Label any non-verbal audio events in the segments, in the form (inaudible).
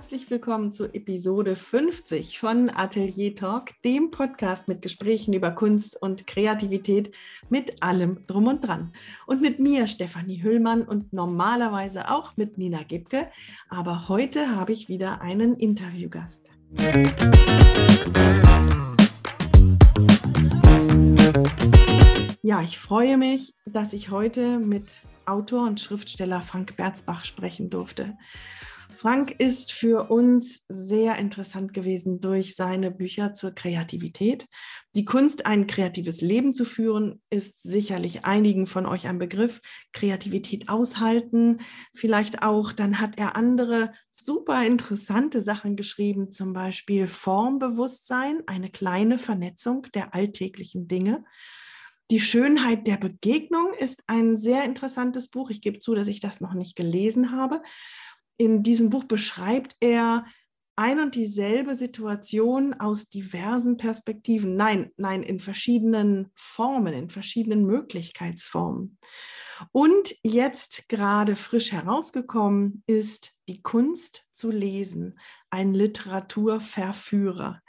herzlich willkommen zu Episode 50 von Atelier Talk, dem Podcast mit Gesprächen über Kunst und Kreativität mit allem drum und dran. Und mit mir, Stefanie Hüllmann, und normalerweise auch mit Nina Gebke. Aber heute habe ich wieder einen Interviewgast. Ja, ich freue mich, dass ich heute mit Autor und Schriftsteller Frank Berzbach sprechen durfte. Frank ist für uns sehr interessant gewesen durch seine Bücher zur Kreativität. Die Kunst, ein kreatives Leben zu führen, ist sicherlich einigen von euch ein Begriff. Kreativität aushalten, vielleicht auch. Dann hat er andere super interessante Sachen geschrieben, zum Beispiel Formbewusstsein, eine kleine Vernetzung der alltäglichen Dinge. Die Schönheit der Begegnung ist ein sehr interessantes Buch. Ich gebe zu, dass ich das noch nicht gelesen habe in diesem Buch beschreibt er ein und dieselbe Situation aus diversen Perspektiven. Nein, nein, in verschiedenen Formen, in verschiedenen Möglichkeitsformen. Und jetzt gerade frisch herausgekommen ist Die Kunst zu lesen, ein Literaturverführer.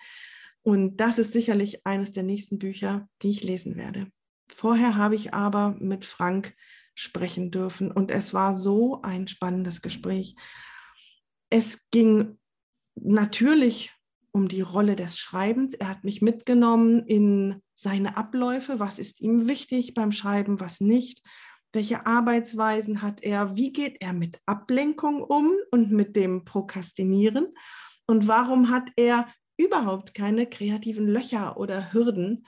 Und das ist sicherlich eines der nächsten Bücher, die ich lesen werde. Vorher habe ich aber mit Frank sprechen dürfen. Und es war so ein spannendes Gespräch. Es ging natürlich um die Rolle des Schreibens. Er hat mich mitgenommen in seine Abläufe. Was ist ihm wichtig beim Schreiben, was nicht? Welche Arbeitsweisen hat er? Wie geht er mit Ablenkung um und mit dem Prokrastinieren? Und warum hat er überhaupt keine kreativen Löcher oder Hürden?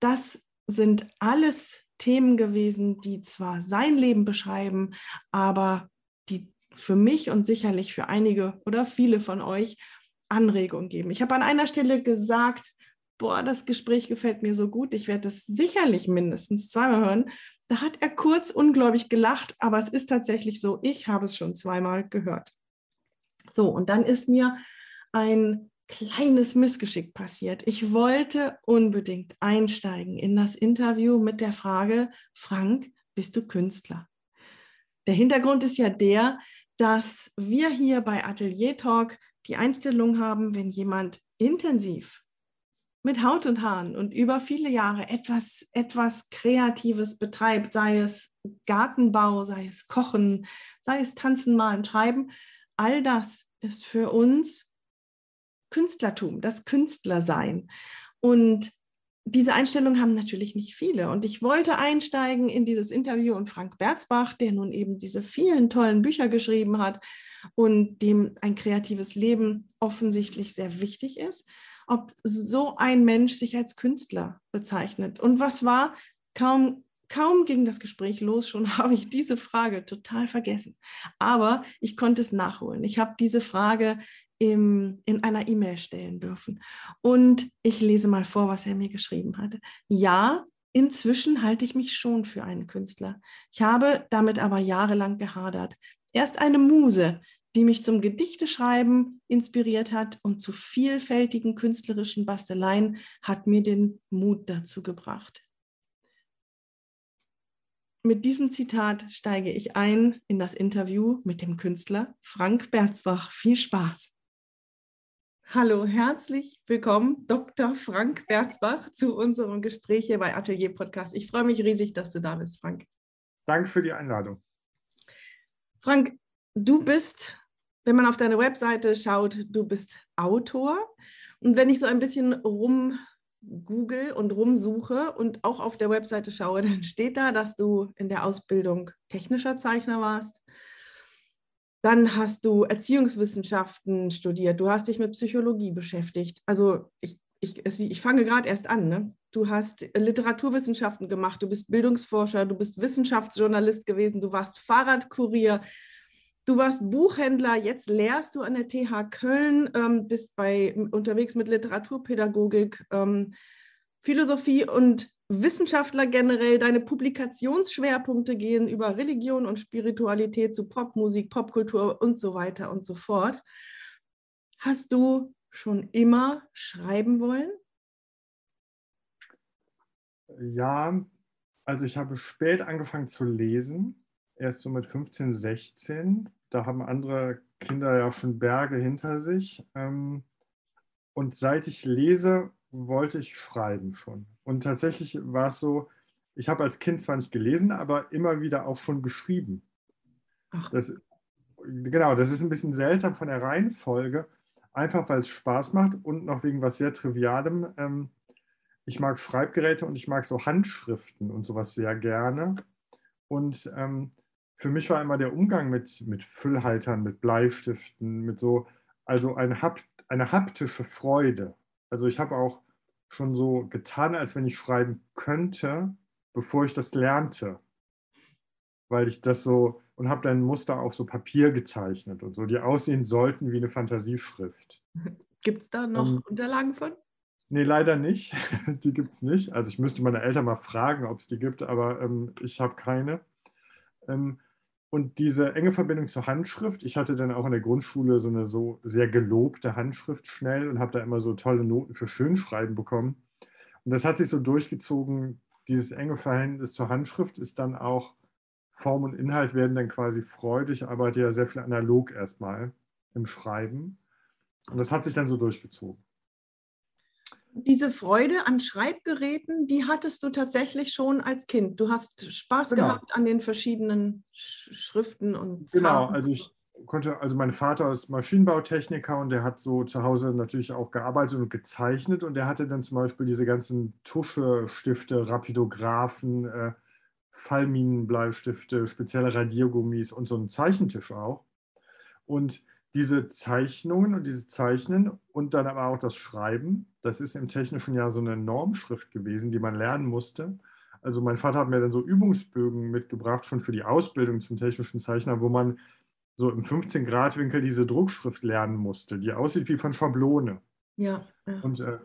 Das sind alles Themen gewesen, die zwar sein Leben beschreiben, aber die für mich und sicherlich für einige oder viele von euch Anregungen geben. Ich habe an einer Stelle gesagt, boah, das Gespräch gefällt mir so gut, ich werde es sicherlich mindestens zweimal hören. Da hat er kurz ungläubig gelacht, aber es ist tatsächlich so, ich habe es schon zweimal gehört. So, und dann ist mir ein kleines Missgeschick passiert. Ich wollte unbedingt einsteigen in das Interview mit der Frage, Frank, bist du Künstler? Der Hintergrund ist ja der, dass wir hier bei Atelier Talk die Einstellung haben, wenn jemand intensiv mit Haut und Haaren und über viele Jahre etwas, etwas Kreatives betreibt, sei es Gartenbau, sei es Kochen, sei es Tanzen, Malen, Schreiben, all das ist für uns Künstlertum, das Künstlersein. Und diese Einstellung haben natürlich nicht viele. Und ich wollte einsteigen in dieses Interview und Frank Berzbach, der nun eben diese vielen tollen Bücher geschrieben hat und dem ein kreatives Leben offensichtlich sehr wichtig ist, ob so ein Mensch sich als Künstler bezeichnet. Und was war? Kaum Kaum ging das Gespräch los, schon (laughs) habe ich diese Frage total vergessen. Aber ich konnte es nachholen. Ich habe diese Frage im, in einer E-Mail stellen dürfen. Und ich lese mal vor, was er mir geschrieben hatte. Ja, inzwischen halte ich mich schon für einen Künstler. Ich habe damit aber jahrelang gehadert. Erst eine Muse, die mich zum Gedichteschreiben inspiriert hat und zu vielfältigen künstlerischen Basteleien, hat mir den Mut dazu gebracht. Mit diesem Zitat steige ich ein in das Interview mit dem Künstler Frank Berzbach. Viel Spaß! Hallo, herzlich willkommen, Dr. Frank Berzbach, zu unserem Gespräch hier bei Atelier Podcast. Ich freue mich riesig, dass du da bist, Frank. Danke für die Einladung. Frank, du bist, wenn man auf deine Webseite schaut, du bist Autor. Und wenn ich so ein bisschen rum google und rumsuche und auch auf der Webseite schaue, (laughs) dann steht da, dass du in der Ausbildung technischer Zeichner warst dann hast du Erziehungswissenschaften studiert, du hast dich mit Psychologie beschäftigt. Also ich, ich, ich fange gerade erst an. Ne? Du hast Literaturwissenschaften gemacht, du bist Bildungsforscher, du bist Wissenschaftsjournalist gewesen, du warst Fahrradkurier, du warst Buchhändler, jetzt lehrst du an der TH Köln, ähm, bist bei, unterwegs mit Literaturpädagogik, ähm, Philosophie und Wissenschaftler generell, deine Publikationsschwerpunkte gehen über Religion und Spiritualität zu Popmusik, Popkultur und so weiter und so fort. Hast du schon immer schreiben wollen? Ja, also ich habe spät angefangen zu lesen, erst so mit 15, 16. Da haben andere Kinder ja schon Berge hinter sich. Ähm, und seit ich lese, wollte ich schreiben schon. Und tatsächlich war es so, ich habe als Kind zwar nicht gelesen, aber immer wieder auch schon geschrieben. Ach. Das, genau, das ist ein bisschen seltsam von der Reihenfolge, einfach weil es Spaß macht und noch wegen was sehr Trivialem. Ähm, ich mag Schreibgeräte und ich mag so Handschriften und sowas sehr gerne. Und ähm, für mich war immer der Umgang mit, mit Füllhaltern, mit Bleistiften, mit so, also eine, eine haptische Freude. Also ich habe auch schon so getan, als wenn ich schreiben könnte, bevor ich das lernte. Weil ich das so, und habe dann Muster auf so Papier gezeichnet und so, die aussehen sollten wie eine Fantasieschrift. (laughs) Gibt es da noch um, ähm, Unterlagen von? Nee, leider nicht. (laughs) Die gibt es nicht. Also ich müsste meine Eltern mal fragen, ob es die gibt, aber ähm, ich habe keine. Ähm, und diese enge Verbindung zur Handschrift, ich hatte dann auch in der Grundschule so eine so sehr gelobte Handschrift schnell und habe da immer so tolle Noten für Schönschreiben bekommen. Und das hat sich so durchgezogen, dieses enge Verhältnis zur Handschrift ist dann auch, Form und Inhalt werden dann quasi freudig. Ich arbeite ja sehr viel analog erstmal im Schreiben. Und das hat sich dann so durchgezogen diese Freude an Schreibgeräten, die hattest du tatsächlich schon als Kind. Du hast Spaß genau. gehabt an den verschiedenen Schriften und Genau, Farben. also ich konnte, also mein Vater ist Maschinenbautechniker und der hat so zu Hause natürlich auch gearbeitet und gezeichnet und der hatte dann zum Beispiel diese ganzen Tuschestifte, Rapidographen, äh, Fallminenbleistifte, spezielle Radiergummis und so einen Zeichentisch auch. Und diese Zeichnungen und dieses Zeichnen und dann aber auch das Schreiben, das ist im Technischen ja so eine Normschrift gewesen, die man lernen musste. Also mein Vater hat mir dann so Übungsbögen mitgebracht, schon für die Ausbildung zum technischen Zeichner, wo man so im 15-Grad-Winkel diese Druckschrift lernen musste, die aussieht wie von Schablone. Ja. ja. Und äh,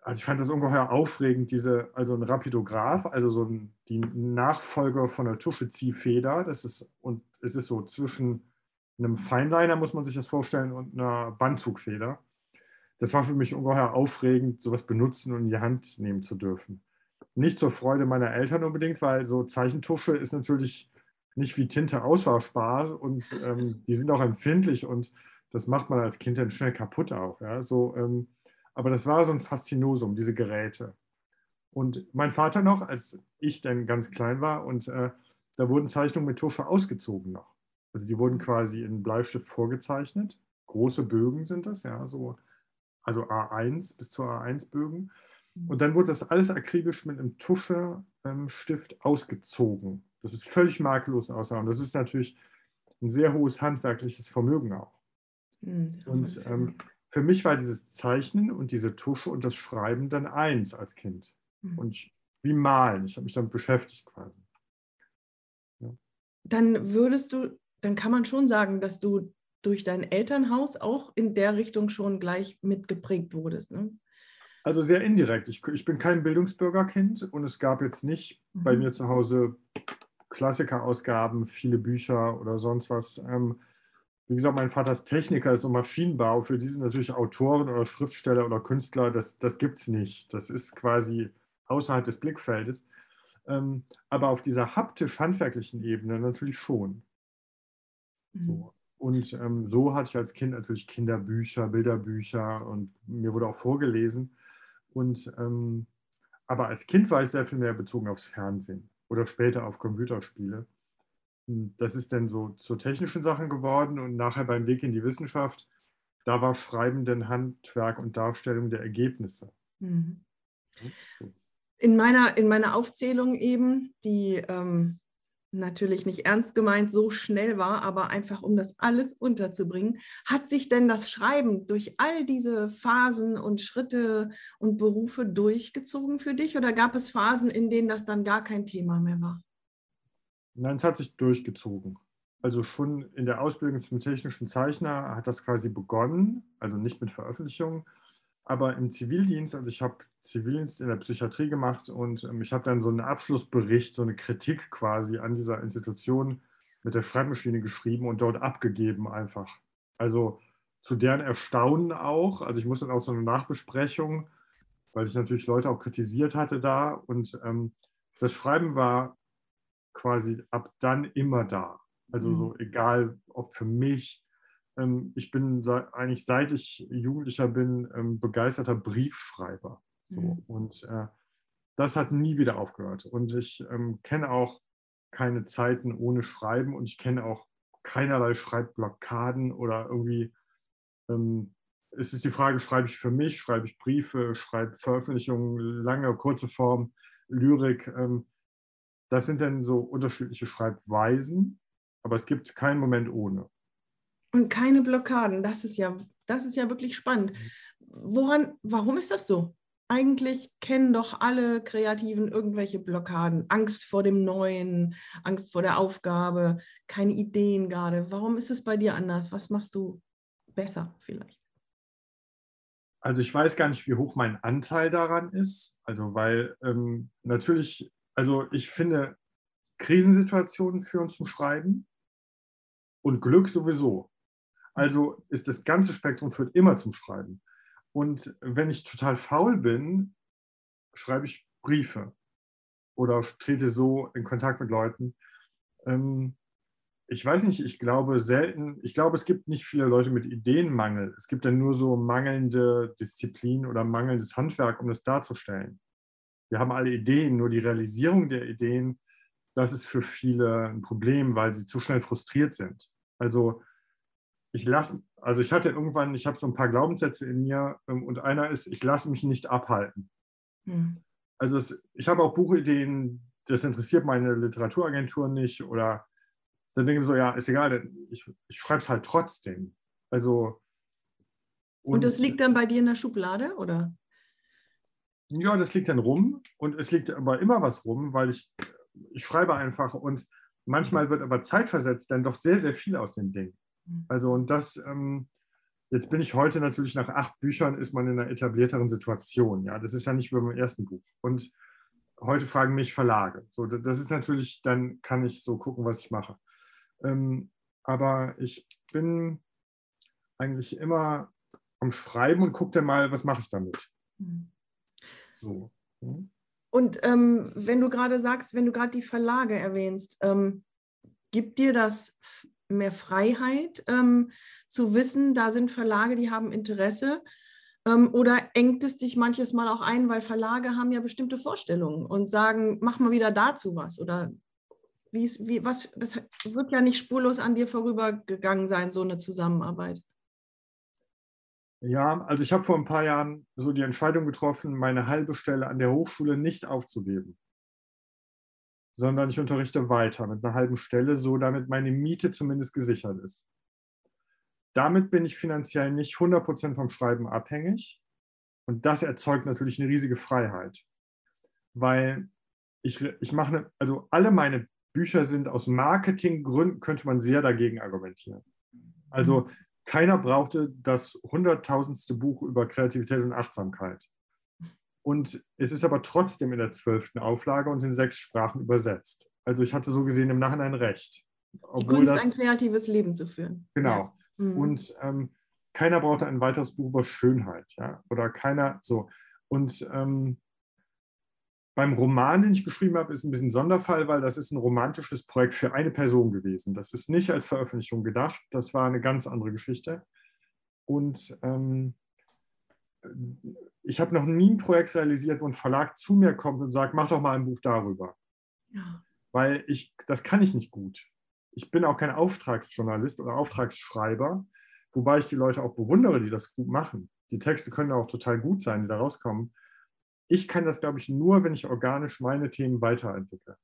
also ich fand das ungeheuer aufregend, diese, also ein Rapidograph, also so ein, die Nachfolger von der Tuscheziehfeder, das ist, und es ist so zwischen einem Feinliner, muss man sich das vorstellen, und einer Bandzugfeder. Das war für mich ungeheuer aufregend, sowas benutzen und in die Hand nehmen zu dürfen. Nicht zur Freude meiner Eltern unbedingt, weil so Zeichentusche ist natürlich nicht wie Tinte auswaschbar und ähm, die sind auch empfindlich und das macht man als Kind dann schnell kaputt auch. Ja? So, ähm, aber das war so ein Faszinosum, diese Geräte. Und mein Vater noch, als ich dann ganz klein war und äh, da wurden Zeichnungen mit Tusche ausgezogen noch. Also die wurden quasi in Bleistift vorgezeichnet. Große Bögen sind das, ja, so, also A1 bis zu A1 Bögen. Mhm. Und dann wurde das alles akribisch mit einem Tuschestift ähm, ausgezogen. Das ist völlig makellos aussah. Und das ist natürlich ein sehr hohes handwerkliches Vermögen auch. Mhm. Und ähm, für mich war dieses Zeichnen und diese Tusche und das Schreiben dann eins als Kind. Mhm. Und ich, wie Malen. Ich habe mich damit beschäftigt quasi. Ja. Dann würdest du dann kann man schon sagen, dass du durch dein Elternhaus auch in der Richtung schon gleich mitgeprägt wurdest. Ne? Also sehr indirekt. Ich, ich, bin kein Bildungsbürgerkind und es gab jetzt nicht mhm. bei mir zu Hause Klassikerausgaben, viele Bücher oder sonst was. Ähm, wie gesagt, mein Vater ist Techniker, ist so Maschinenbau. Für die sind natürlich Autoren oder Schriftsteller oder Künstler, das, das gibt es nicht. Das ist quasi außerhalb des Blickfeldes. Ähm, aber auf dieser haptisch-handwerklichen Ebene natürlich schon. So. Mhm. Und ähm, so hatte ich als Kind natürlich Kinderbücher, Bilderbücher und mir wurde auch vorgelesen. Und, ähm, aber als Kind war ich sehr viel mehr bezogen aufs Fernsehen oder später auf Computerspiele. Das ist dann so zur technischen Sachen geworden und nachher beim Weg in die Wissenschaft, da war Schreiben dann Handwerk und Darstellung der Ergebnisse. Mhm. So. In, meiner, in meiner Aufzählung eben, die ähm, natürlich nicht ernst gemeint so schnell war, aber einfach um das alles unterzubringen. Hat sich denn das Schreiben durch all diese Phasen und Schritte und Berufe durchgezogen für dich oder gab es Phasen, in denen das dann gar kein Thema mehr war? Nein, es hat sich durchgezogen. Also schon in der Ausbildung zum technischen Zeichner hat das quasi begonnen, also nicht mit Veröffentlichung, aber im Zivildienst, also ich habe Zivildienst in der Psychiatrie gemacht und ähm, ich habe dann so einen Abschlussbericht, so eine Kritik quasi an dieser Institution mit der Schreibmaschine geschrieben und dort abgegeben einfach. Also zu deren Erstaunen auch. Also ich musste dann auch so eine Nachbesprechung, weil ich natürlich Leute auch kritisiert hatte da. Und ähm, das Schreiben war quasi ab dann immer da. Also so mhm. egal, ob für mich ich bin eigentlich seit ich Jugendlicher bin ähm, begeisterter Briefschreiber. So. Mhm. Und äh, das hat nie wieder aufgehört. Und ich ähm, kenne auch keine Zeiten ohne Schreiben und ich kenne auch keinerlei Schreibblockaden oder irgendwie ähm, es ist die Frage, schreibe ich für mich, schreibe ich Briefe, schreibe Veröffentlichungen, lange, kurze Form, Lyrik. Ähm, das sind dann so unterschiedliche Schreibweisen, aber es gibt keinen Moment ohne. Und keine Blockaden, das ist ja, das ist ja wirklich spannend. Woran, warum ist das so? Eigentlich kennen doch alle Kreativen irgendwelche Blockaden. Angst vor dem Neuen, Angst vor der Aufgabe, keine Ideen gerade. Warum ist es bei dir anders? Was machst du besser vielleicht? Also ich weiß gar nicht, wie hoch mein Anteil daran ist. Also weil ähm, natürlich, also ich finde, Krisensituationen führen zum Schreiben und Glück sowieso. Also ist das ganze Spektrum führt immer zum Schreiben. Und wenn ich total faul bin, schreibe ich Briefe oder trete so in Kontakt mit Leuten. Ähm, ich weiß nicht, ich glaube selten, ich glaube, es gibt nicht viele Leute mit Ideenmangel. Es gibt dann nur so mangelnde Disziplin oder mangelndes Handwerk, um das darzustellen. Wir haben alle Ideen, nur die Realisierung der Ideen, das ist für viele ein Problem, weil sie zu schnell frustriert sind. Also ich lasse, also ich hatte irgendwann, ich habe so ein paar Glaubenssätze in mir ähm, und einer ist, ich lasse mich nicht abhalten. Mhm. Also es, ich habe auch Buchideen, das interessiert meine Literaturagentur nicht oder dann denke ich so, ja, ist egal, ich, ich schreibe es halt trotzdem. Also und, und das liegt dann bei dir in der Schublade, oder? Ja, das liegt dann rum und es liegt aber immer was rum, weil ich, ich schreibe einfach und manchmal wird aber zeitversetzt dann doch sehr, sehr viel aus dem Ding. Mhm. Also und das, ähm, jetzt bin ich heute natürlich nach acht Büchern, ist man in einer etablierteren Situation. Ja, das ist ja nicht wie beim ersten Buch. Und heute fragen mich Verlage. So, das ist natürlich, dann kann ich so gucken, was ich mache. Ähm, aber ich bin eigentlich immer am Schreiben und gucke dann mal, was mache ich damit. Mhm. So. Hm? Und ähm, wenn du gerade sagst, wenn du gerade die Verlage erwähnst, ähm, gibt dir das mehr Freiheit, ähm, zu wissen, da sind Verlage, die haben Interesse? Ähm, oder engt es dich manches Mal auch ein, weil Verlage haben ja bestimmte Vorstellungen und sagen, mach mal wieder dazu was? Oder wie ist, wie, was, das wird ja nicht spurlos an dir vorübergegangen sein, so eine Zusammenarbeit. Ja, also ich habe vor ein paar Jahren so die Entscheidung getroffen, meine halbe Stelle an der Hochschule nicht aufzugeben sondern ich unterrichte weiter mit einer halben Stelle, so damit meine Miete zumindest gesichert ist. Damit bin ich finanziell nicht 100% vom Schreiben abhängig und das erzeugt natürlich eine riesige Freiheit, weil ich, ich mache, also alle meine Bücher sind aus Marketinggründen, könnte man sehr dagegen argumentieren. Also mhm. keiner brauchte das hunderttausendste Buch über Kreativität und Achtsamkeit. Und es ist aber trotzdem in der zwölften Auflage und in sechs Sprachen übersetzt. Also ich hatte so gesehen im Nachhinein recht. Die Kunst, das, ein kreatives Leben zu führen. Genau. Ja. Mhm. Und ähm, keiner brauchte ein weiteres Buch über Schönheit, ja. Oder keiner so. Und ähm, beim Roman, den ich geschrieben habe, ist ein bisschen ein Sonderfall, weil das ist ein romantisches Projekt für eine Person gewesen. Das ist nicht als Veröffentlichung gedacht. Das war eine ganz andere Geschichte. Und ähm, ich habe noch nie ein Projekt realisiert, wo ein Verlag zu mir kommt und sagt, mach doch mal ein Buch darüber. Ja. Weil ich, das kann ich nicht gut. Ich bin auch kein Auftragsjournalist oder Auftragsschreiber, wobei ich die Leute auch bewundere, die das gut machen. Die Texte können auch total gut sein, die da rauskommen. Ich kann das, glaube ich, nur, wenn ich organisch meine Themen weiterentwickle.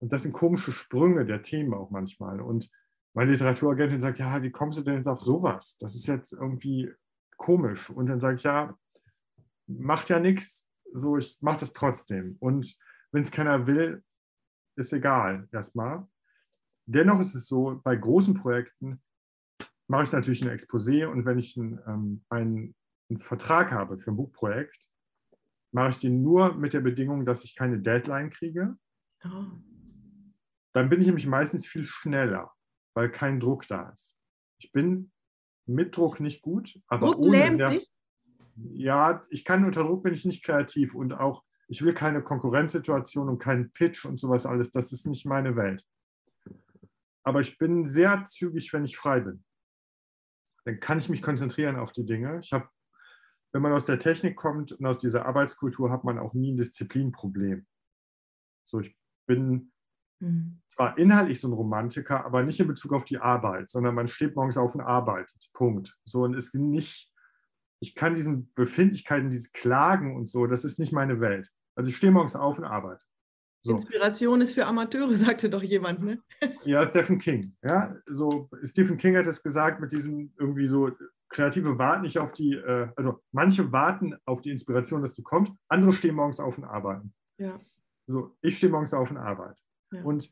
Und das sind komische Sprünge der Themen auch manchmal. Und meine Literaturagentin sagt, ja, wie kommst du denn jetzt auf sowas? Das ist jetzt irgendwie komisch. Und dann sage ich, ja, macht ja nichts, so ich mache das trotzdem. Und wenn es keiner will, ist egal erstmal. Dennoch ist es so, bei großen Projekten mache ich natürlich ein Exposé und wenn ich einen, ähm, einen, einen Vertrag habe für ein Buchprojekt, mache ich den nur mit der Bedingung, dass ich keine Deadline kriege. Oh. Dann bin ich nämlich meistens viel schneller, weil kein Druck da ist. Ich bin mit Druck nicht gut, aber Druck ohne sehr, ja, ich kann unter Druck bin ich nicht kreativ und auch ich will keine Konkurrenzsituation und keinen Pitch und sowas alles. Das ist nicht meine Welt. Aber ich bin sehr zügig, wenn ich frei bin. dann kann ich mich konzentrieren auf die Dinge. Ich habe, wenn man aus der Technik kommt und aus dieser Arbeitskultur, hat man auch nie ein Disziplinproblem. So, ich bin mhm. zwar inhaltlich so ein Romantiker, aber nicht in Bezug auf die Arbeit, sondern man steht morgens auf und arbeitet. Punkt. So und ist nicht, ich kann diesen Befindlichkeiten, diese Klagen und so, das ist nicht meine Welt. Also ich stehe morgens auf und arbeite. So. Inspiration ist für Amateure, (laughs) sagte doch jemand, ne? Ja, Stephen King. Ja, so Stephen King hat es gesagt mit diesem irgendwie so Kreative warten nicht auf die, äh, also manche warten auf die Inspiration, dass die kommt, andere stehen morgens auf und arbeiten. Ja. So, ich stehe morgens auf und arbeite. Ja. Und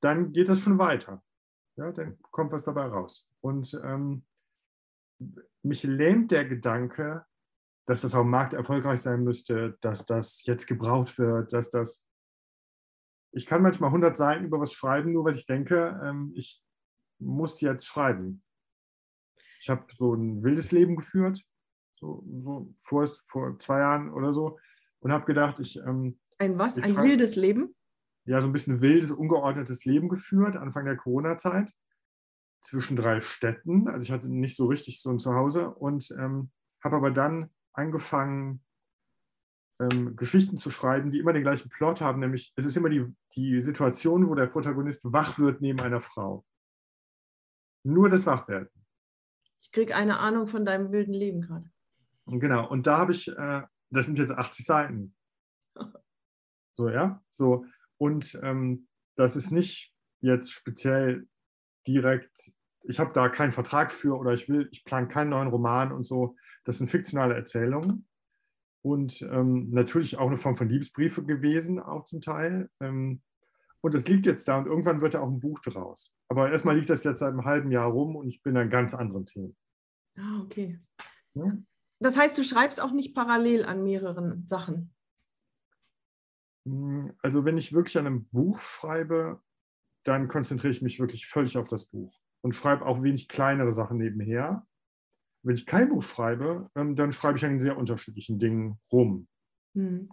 dann geht das schon weiter. Ja, dann kommt was dabei raus. Und ähm, mich lähmt der Gedanke, dass das auch im Markt erfolgreich sein müsste, dass das jetzt gebraucht wird, dass das. Ich kann manchmal 100 Seiten über was schreiben, nur weil ich denke, ähm, ich muss jetzt schreiben. Ich habe so ein wildes Leben geführt, so, so vor, vor zwei Jahren oder so, und habe gedacht, ich. Ähm, ein was? Ein wildes Leben? Ja, so ein bisschen wildes, ungeordnetes Leben geführt, Anfang der Corona-Zeit, zwischen drei Städten. Also ich hatte nicht so richtig so ein Zuhause und ähm, habe aber dann angefangen, ähm, Geschichten zu schreiben, die immer den gleichen Plot haben, nämlich es ist immer die, die Situation, wo der Protagonist wach wird neben einer Frau. Nur das Wachwerden. Ich kriege eine Ahnung von deinem wilden Leben gerade. Genau, und da habe ich, äh, das sind jetzt 80 Seiten. (laughs) So, ja, so. Und ähm, das ist nicht jetzt speziell direkt, ich habe da keinen Vertrag für oder ich will, ich plane keinen neuen Roman und so. Das sind fiktionale Erzählungen und ähm, natürlich auch eine Form von Liebesbriefe gewesen, auch zum Teil. Ähm, und es liegt jetzt da und irgendwann wird ja auch ein Buch draus. Aber erstmal liegt das jetzt seit einem halben Jahr rum und ich bin an ganz anderen Themen. Ah, okay. Ja? Das heißt, du schreibst auch nicht parallel an mehreren Sachen. Hm, also wenn ich wirklich an einem Buch schreibe, dann konzentriere ich mich wirklich völlig auf das Buch und schreibe auch wenig kleinere Sachen nebenher. Wenn ich kein Buch schreibe, ähm, dann schreibe ich an sehr unterschiedlichen Dingen rum. Mhm.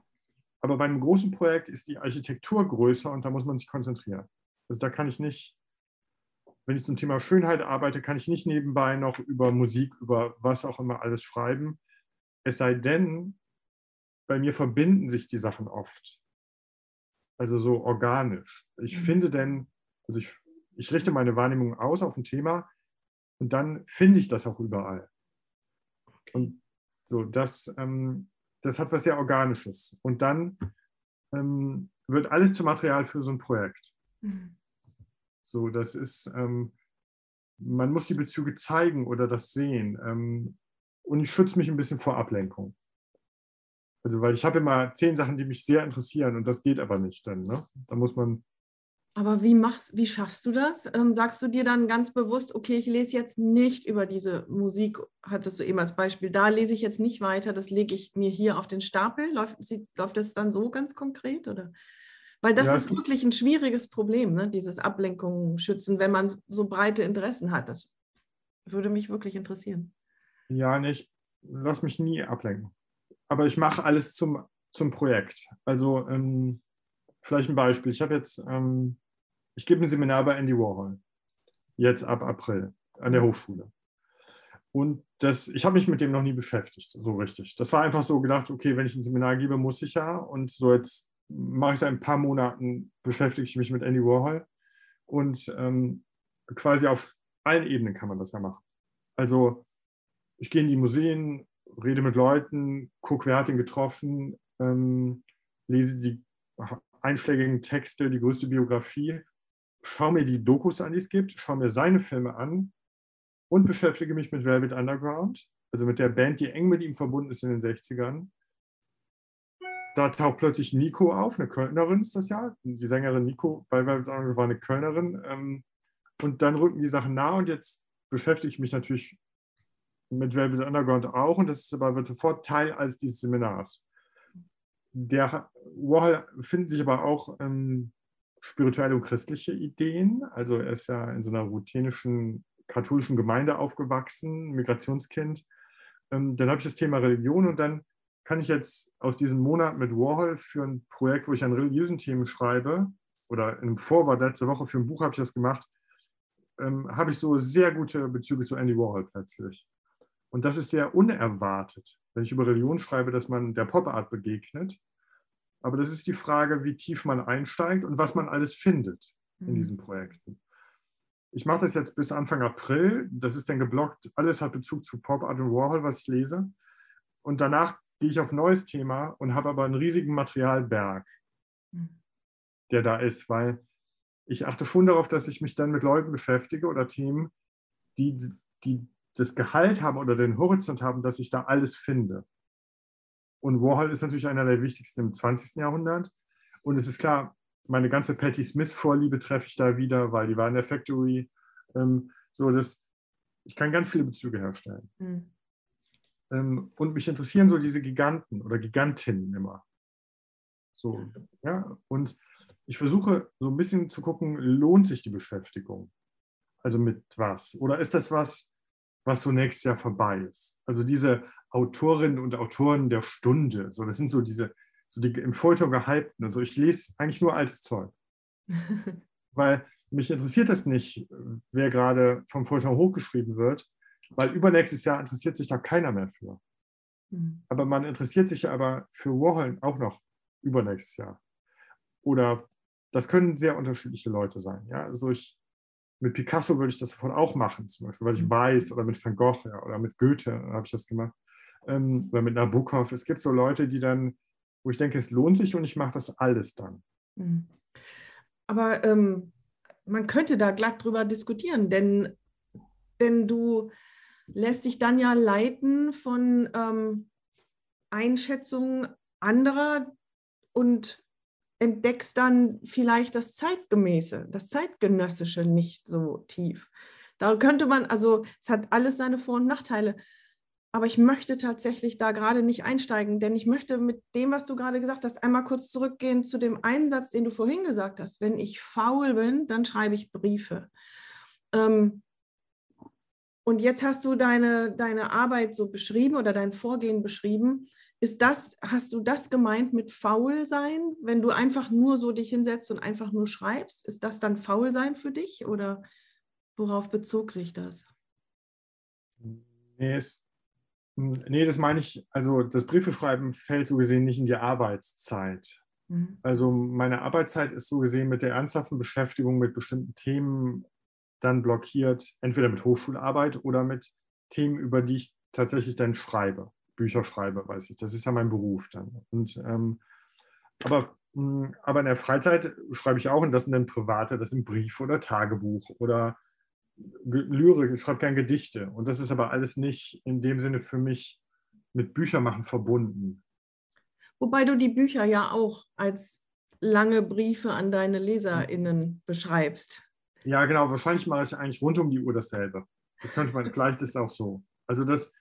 Aber bei einem großen Projekt ist die Architektur größer und da muss man sich konzentrieren. Also da kann ich nicht, wenn ich zum Thema Schönheit arbeite, kann ich nicht nebenbei noch über Musik, über was auch immer alles schreiben. Es sei denn, bei mir verbinden sich die Sachen oft. Also so organisch. Ich mhm. finde denn, also ich, ich richte meine Wahrnehmung aus auf ein Thema und dann finde ich das auch überall. Und so, das, ähm, das hat was sehr Organisches. Und dann ähm, wird alles zum Material für so ein Projekt. Mhm. So, das ist, ähm, man muss die Bezüge zeigen oder das sehen. Ähm, und ich schütze mich ein bisschen vor Ablenkung. Also, weil ich habe immer zehn Sachen, die mich sehr interessieren und das geht aber nicht dann. Ne? Da muss man. Aber wie machst, wie schaffst du das? Ähm, sagst du dir dann ganz bewusst, okay, ich lese jetzt nicht über diese Musik, hattest du eben als Beispiel, da lese ich jetzt nicht weiter, das lege ich mir hier auf den Stapel. Läuft, läuft das dann so ganz konkret? Oder? Weil das ja, ist wirklich ein schwieriges Problem, ne? dieses Ablenkung schützen, wenn man so breite Interessen hat. Das würde mich wirklich interessieren. Ja, nicht. Lass mich nie ablenken aber ich mache alles zum, zum Projekt. Also ähm, vielleicht ein Beispiel. Ich habe jetzt, ähm, ich gebe ein Seminar bei Andy Warhol, jetzt ab April an der Hochschule. Und das, ich habe mich mit dem noch nie beschäftigt, so richtig. Das war einfach so gedacht, okay, wenn ich ein Seminar gebe, muss ich ja. Und so jetzt mache ich seit ein paar Monaten, beschäftige ich mich mit Andy Warhol. Und ähm, quasi auf allen Ebenen kann man das ja machen. Also ich gehe in die Museen, rede mit Leuten, gucke, wer hat ihn getroffen, ähm, lese die einschlägigen Texte, die größte Biografie, schaue mir die Dokus an, die es gibt, schaue mir seine Filme an und beschäftige mich mit Velvet Underground, also mit der Band, die eng mit ihm verbunden ist in den 60ern. Da taucht plötzlich Nico auf, eine Kölnerin ist das ja. Die Sängerin Nico bei Velvet Underground war eine Kölnerin. Ähm, und dann rücken die Sachen nah und jetzt beschäftige ich mich natürlich mit Velvet Underground auch und das ist aber wird sofort Teil als dieses Seminars. Der Warhol findet sich aber auch ähm, spirituelle und christliche Ideen. Also er ist ja in so einer routinischen katholischen Gemeinde aufgewachsen, Migrationskind. Ähm, dann habe ich das Thema Religion und dann kann ich jetzt aus diesem Monat mit Warhol für ein Projekt, wo ich an religiösen Themen schreibe, oder im Vorwort letzte Woche für ein Buch habe ich das gemacht, ähm, habe ich so sehr gute Bezüge zu Andy Warhol plötzlich. Und das ist sehr unerwartet, wenn ich über Religion schreibe, dass man der Pop-Art begegnet. Aber das ist die Frage, wie tief man einsteigt und was man alles findet in mhm. diesen Projekten. Ich mache das jetzt bis Anfang April. Das ist dann geblockt. Alles hat Bezug zu Pop-Art und Warhol, was ich lese. Und danach gehe ich auf ein neues Thema und habe aber einen riesigen Materialberg, mhm. der da ist, weil ich achte schon darauf, dass ich mich dann mit Leuten beschäftige oder Themen, die, die das Gehalt haben oder den Horizont haben, dass ich da alles finde. Und Warhol ist natürlich einer der wichtigsten im 20. Jahrhundert. Und es ist klar, meine ganze Patti Smith-Vorliebe treffe ich da wieder, weil die war in der Factory. Ähm, so, das, ich kann ganz viele Bezüge herstellen. Mhm. Ähm, und mich interessieren so diese Giganten oder Gigantinnen immer. So, ja, und ich versuche so ein bisschen zu gucken, lohnt sich die Beschäftigung? Also mit was? Oder ist das was, was so nächstes Jahr vorbei ist? Also diese Autorinnen und Autoren der Stunde, so das sind so diese, so die im Feuilleton gehypten. Also ich lese eigentlich nur altes Zeug. (laughs) Weil mich interessiert es nicht, wer gerade vom Feuilleton hochgeschrieben wird, weil übernächstes Jahr interessiert sich da keiner mehr für. Mhm. Aber man interessiert sich aber für Warhol auch noch übernächstes Jahr. Oder das können sehr unterschiedliche Leute sein. Ja? Also ich, mit Picasso würde ich das davon auch machen, zum Beispiel, weil ich mhm. weiß, oder mit Van Gogh ja, oder mit Goethe habe ich das gemacht. Ähm, oder mit Nabokov. Es gibt so Leute, die dann, wo ich denke, es lohnt sich und ich mache das alles dann. Mhm. Aber ähm, man könnte da glatt drüber diskutieren, denn, denn du lässt dich dann ja leiten von ähm, Einschätzungen anderer und entdeckst dann vielleicht das Zeitgemäße, das Zeitgenössische nicht so tief. Da könnte man, also es hat alles seine Vor- und Nachteile, aber ich möchte tatsächlich da gerade nicht einsteigen, denn ich möchte mit dem, was du gerade gesagt hast, einmal kurz zurückgehen zu dem Einsatz, den du vorhin gesagt hast. Wenn ich faul bin, dann schreibe ich Briefe. Ähm, und jetzt hast du deine, deine Arbeit so beschrieben oder dein Vorgehen beschrieben. Ist das, hast du das gemeint mit faul sein? Wenn du einfach nur so dich hinsetzt und einfach nur schreibst, ist das dann faul sein für dich oder worauf bezog sich das? Nee, es, nee, das meine ich, also das Briefeschreiben fällt so gesehen nicht in die Arbeitszeit. Mhm. Also meine Arbeitszeit ist so gesehen mit der ernsthaften Beschäftigung mit bestimmten Themen dann blockiert, entweder mit Hochschularbeit oder mit Themen, über die ich tatsächlich dann schreibe. Bücher schreibe, weiß ich. Das ist ja mein Beruf dann. Und, ähm, aber, mh, hm, aber in der Freizeit schreibe ich auch, und das sind dann private, das sind Briefe oder Tagebuch oder Lyrik, ich schreibe gerne Gedichte. Und das ist aber alles nicht in dem Sinne für mich mit Büchermachen verbunden. Wobei du die Bücher ja auch als lange Briefe an deine LeserInnen beschreibst. Ja, genau. Wahrscheinlich mache ich eigentlich rund um die Uhr dasselbe. Das könnte man, vielleicht ist es auch so. Also das,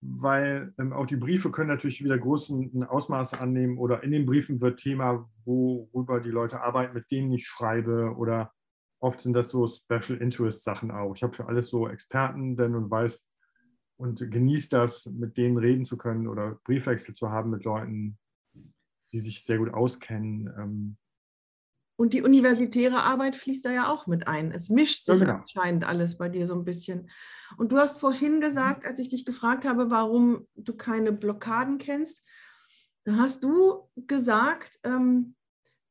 weil ähm, auch die Briefe können natürlich wieder großen Ausmaß annehmen oder in den Briefen wird Thema, worüber die Leute arbeiten, mit denen ich schreibe oder oft sind das so Special Interest Sachen auch. Ich habe für alles so Experten denn und weiß und genieße das, mit denen reden zu können oder Briefwechsel zu haben mit Leuten, die sich sehr gut auskennen. Ähm, und die universitäre Arbeit fließt da ja auch mit ein. Es mischt sich ja, genau. anscheinend alles bei dir so ein bisschen. Und du hast vorhin gesagt, als ich dich gefragt habe, warum du keine Blockaden kennst, da hast du gesagt, ähm,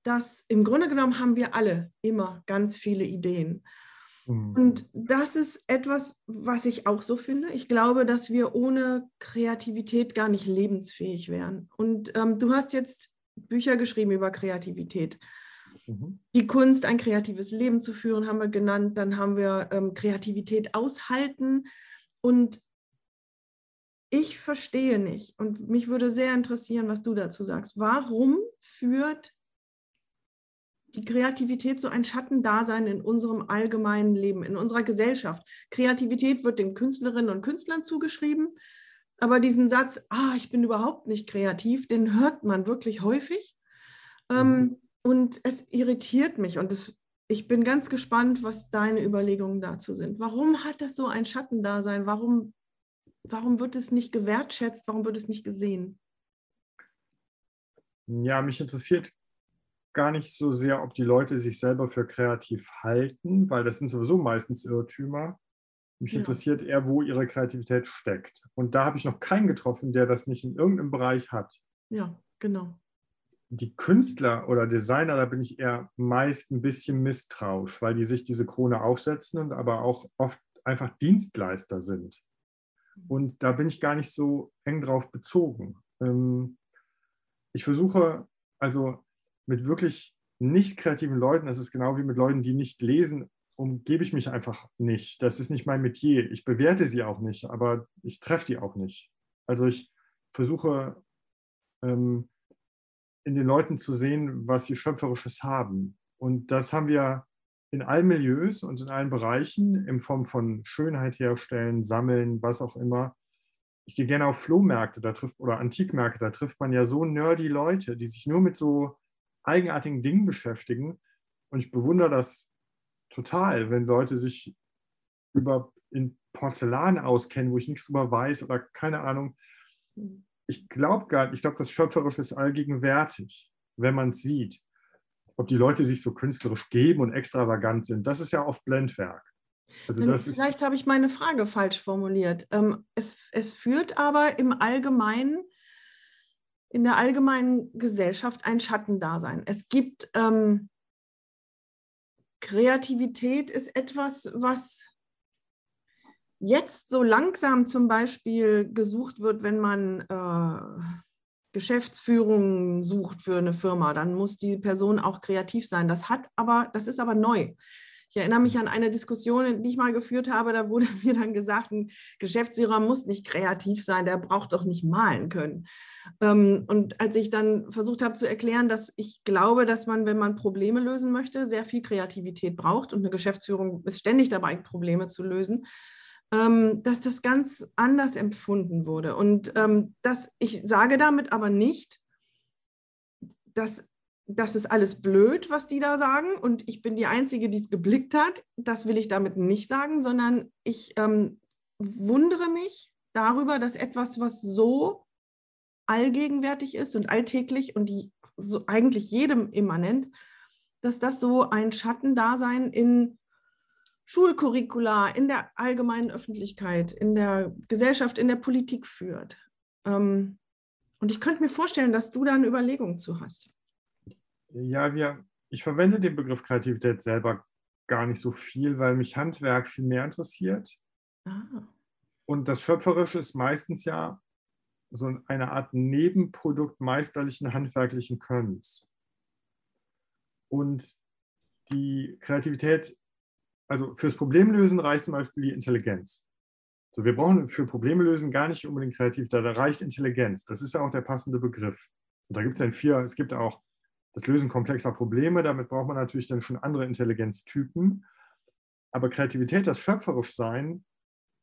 dass im Grunde genommen haben wir alle immer ganz viele Ideen. Mhm. Und das ist etwas, was ich auch so finde. Ich glaube, dass wir ohne Kreativität gar nicht lebensfähig wären. Und ähm, du hast jetzt Bücher geschrieben über Kreativität. Mhm. Die Kunst, ein kreatives Leben zu führen, haben wir genannt. Dann haben wir ähm, Kreativität aushalten. Und ich verstehe nicht, und mich würde sehr interessieren, was du dazu sagst. Warum führt die Kreativität so ein Schattendasein in unserem allgemeinen Leben, in unserer Gesellschaft? Kreativität wird den Künstlerinnen und Künstlern zugeschrieben. Aber diesen Satz, ah, ich bin überhaupt nicht kreativ, den hört man wirklich häufig. Ähm, mhm. Ähm, und es irritiert mich und es, ich bin ganz gespannt, was deine Überlegungen dazu sind. Warum hat das so ein Schattendasein? Warum, warum wird es nicht gewertschätzt? Warum wird es nicht gesehen? Ja, mich interessiert gar nicht so sehr, ob die Leute sich selber für kreativ halten, weil das sind sowieso meistens Irrtümer. Mich ja. interessiert eher, wo ihre Kreativität steckt. Und da habe ich noch keinen getroffen, der das nicht in irgendeinem Bereich hat. Ja, genau. Die Künstler oder Designer, da bin ich eher meist ein bisschen misstrauisch, weil die sich diese Krone aufsetzen und aber auch oft einfach Dienstleister sind. Und da bin ich gar nicht so eng drauf bezogen. Ähm, ich versuche also mit wirklich nicht kreativen Leuten, das ist genau wie mit Leuten, die nicht lesen, umgebe ich mich einfach nicht. Das ist nicht mein Metier. Ich bewerte sie auch nicht, aber ich treffe die auch nicht. Also ich versuche ähm, in den Leuten zu sehen, was sie schöpferisches haben. Und das haben wir in allen Milieus und in allen Bereichen in Form von Schönheit herstellen, sammeln, was auch immer. Ich gehe gerne auf Flohmärkte da trifft, oder Antikmärkte, da trifft man ja so nerdy Leute, die sich nur mit so eigenartigen Dingen beschäftigen. Und ich bewundere das total, wenn Leute sich über in Porzellan auskennen, wo ich nichts drüber weiß oder keine Ahnung. Ich glaube gar nicht, ich glaube, das Schöpferische ist allgegenwärtig, wenn man es sieht. Ob die Leute sich so künstlerisch geben und extravagant sind, das ist ja oft Blendwerk. Also das Vielleicht habe ich meine Frage falsch formuliert. Ähm, es, es führt aber im Allgemeinen in der allgemeinen Gesellschaft ein Schattendasein. Es gibt ähm, Kreativität ist etwas, was jetzt so langsam zum Beispiel gesucht wird, wenn man äh, Geschäftsführung sucht für eine Firma, dann muss die Person auch kreativ sein. Das hat aber, das ist aber neu. Ich erinnere mich an eine Diskussion, die ich mal geführt habe. Da wurde (laughs) mir dann gesagt, ein Geschäftsführer muss nicht kreativ sein, der braucht doch nicht malen können. Ähm, und als ich dann versucht habe zu erklären, dass ich glaube, dass man, wenn man Probleme lösen möchte, sehr viel Kreativität braucht und eine Geschäftsführung ist ständig dabei, Probleme zu lösen, ähm, dass das ganz anders empfunden wurde. Und ähm, dass ich sage damit aber nicht, dass das ist alles blöd, was die da sagen und ich bin die Einzige, die es geblickt hat. Das will ich damit nicht sagen, sondern ich ähm, wundere mich darüber, dass etwas, was so allgegenwärtig ist und alltäglich und die so eigentlich jedem immanent, dass das so ein Schattendasein in Schulcurricula, in der allgemeinen Öffentlichkeit, in der Gesellschaft, in der Politik führt. Ähm, und ich könnte mir vorstellen, dass du da eine Überlegung zu hast. Ja, wir, ich verwende den Begriff Kreativität selber gar nicht so viel, weil mich Handwerk viel mehr interessiert. Ah. Und das Schöpferische ist meistens ja so eine Art Nebenprodukt meisterlichen handwerklichen Könnens. Und die Kreativität, also fürs Problemlösen reicht zum Beispiel die Intelligenz. So, wir brauchen für Probleme lösen gar nicht unbedingt kreativ, da reicht Intelligenz. Das ist ja auch der passende Begriff. Und da gibt es dann vier, es gibt auch das Lösen komplexer Probleme. Damit braucht man natürlich dann schon andere Intelligenztypen. Aber Kreativität, das schöpferisch sein,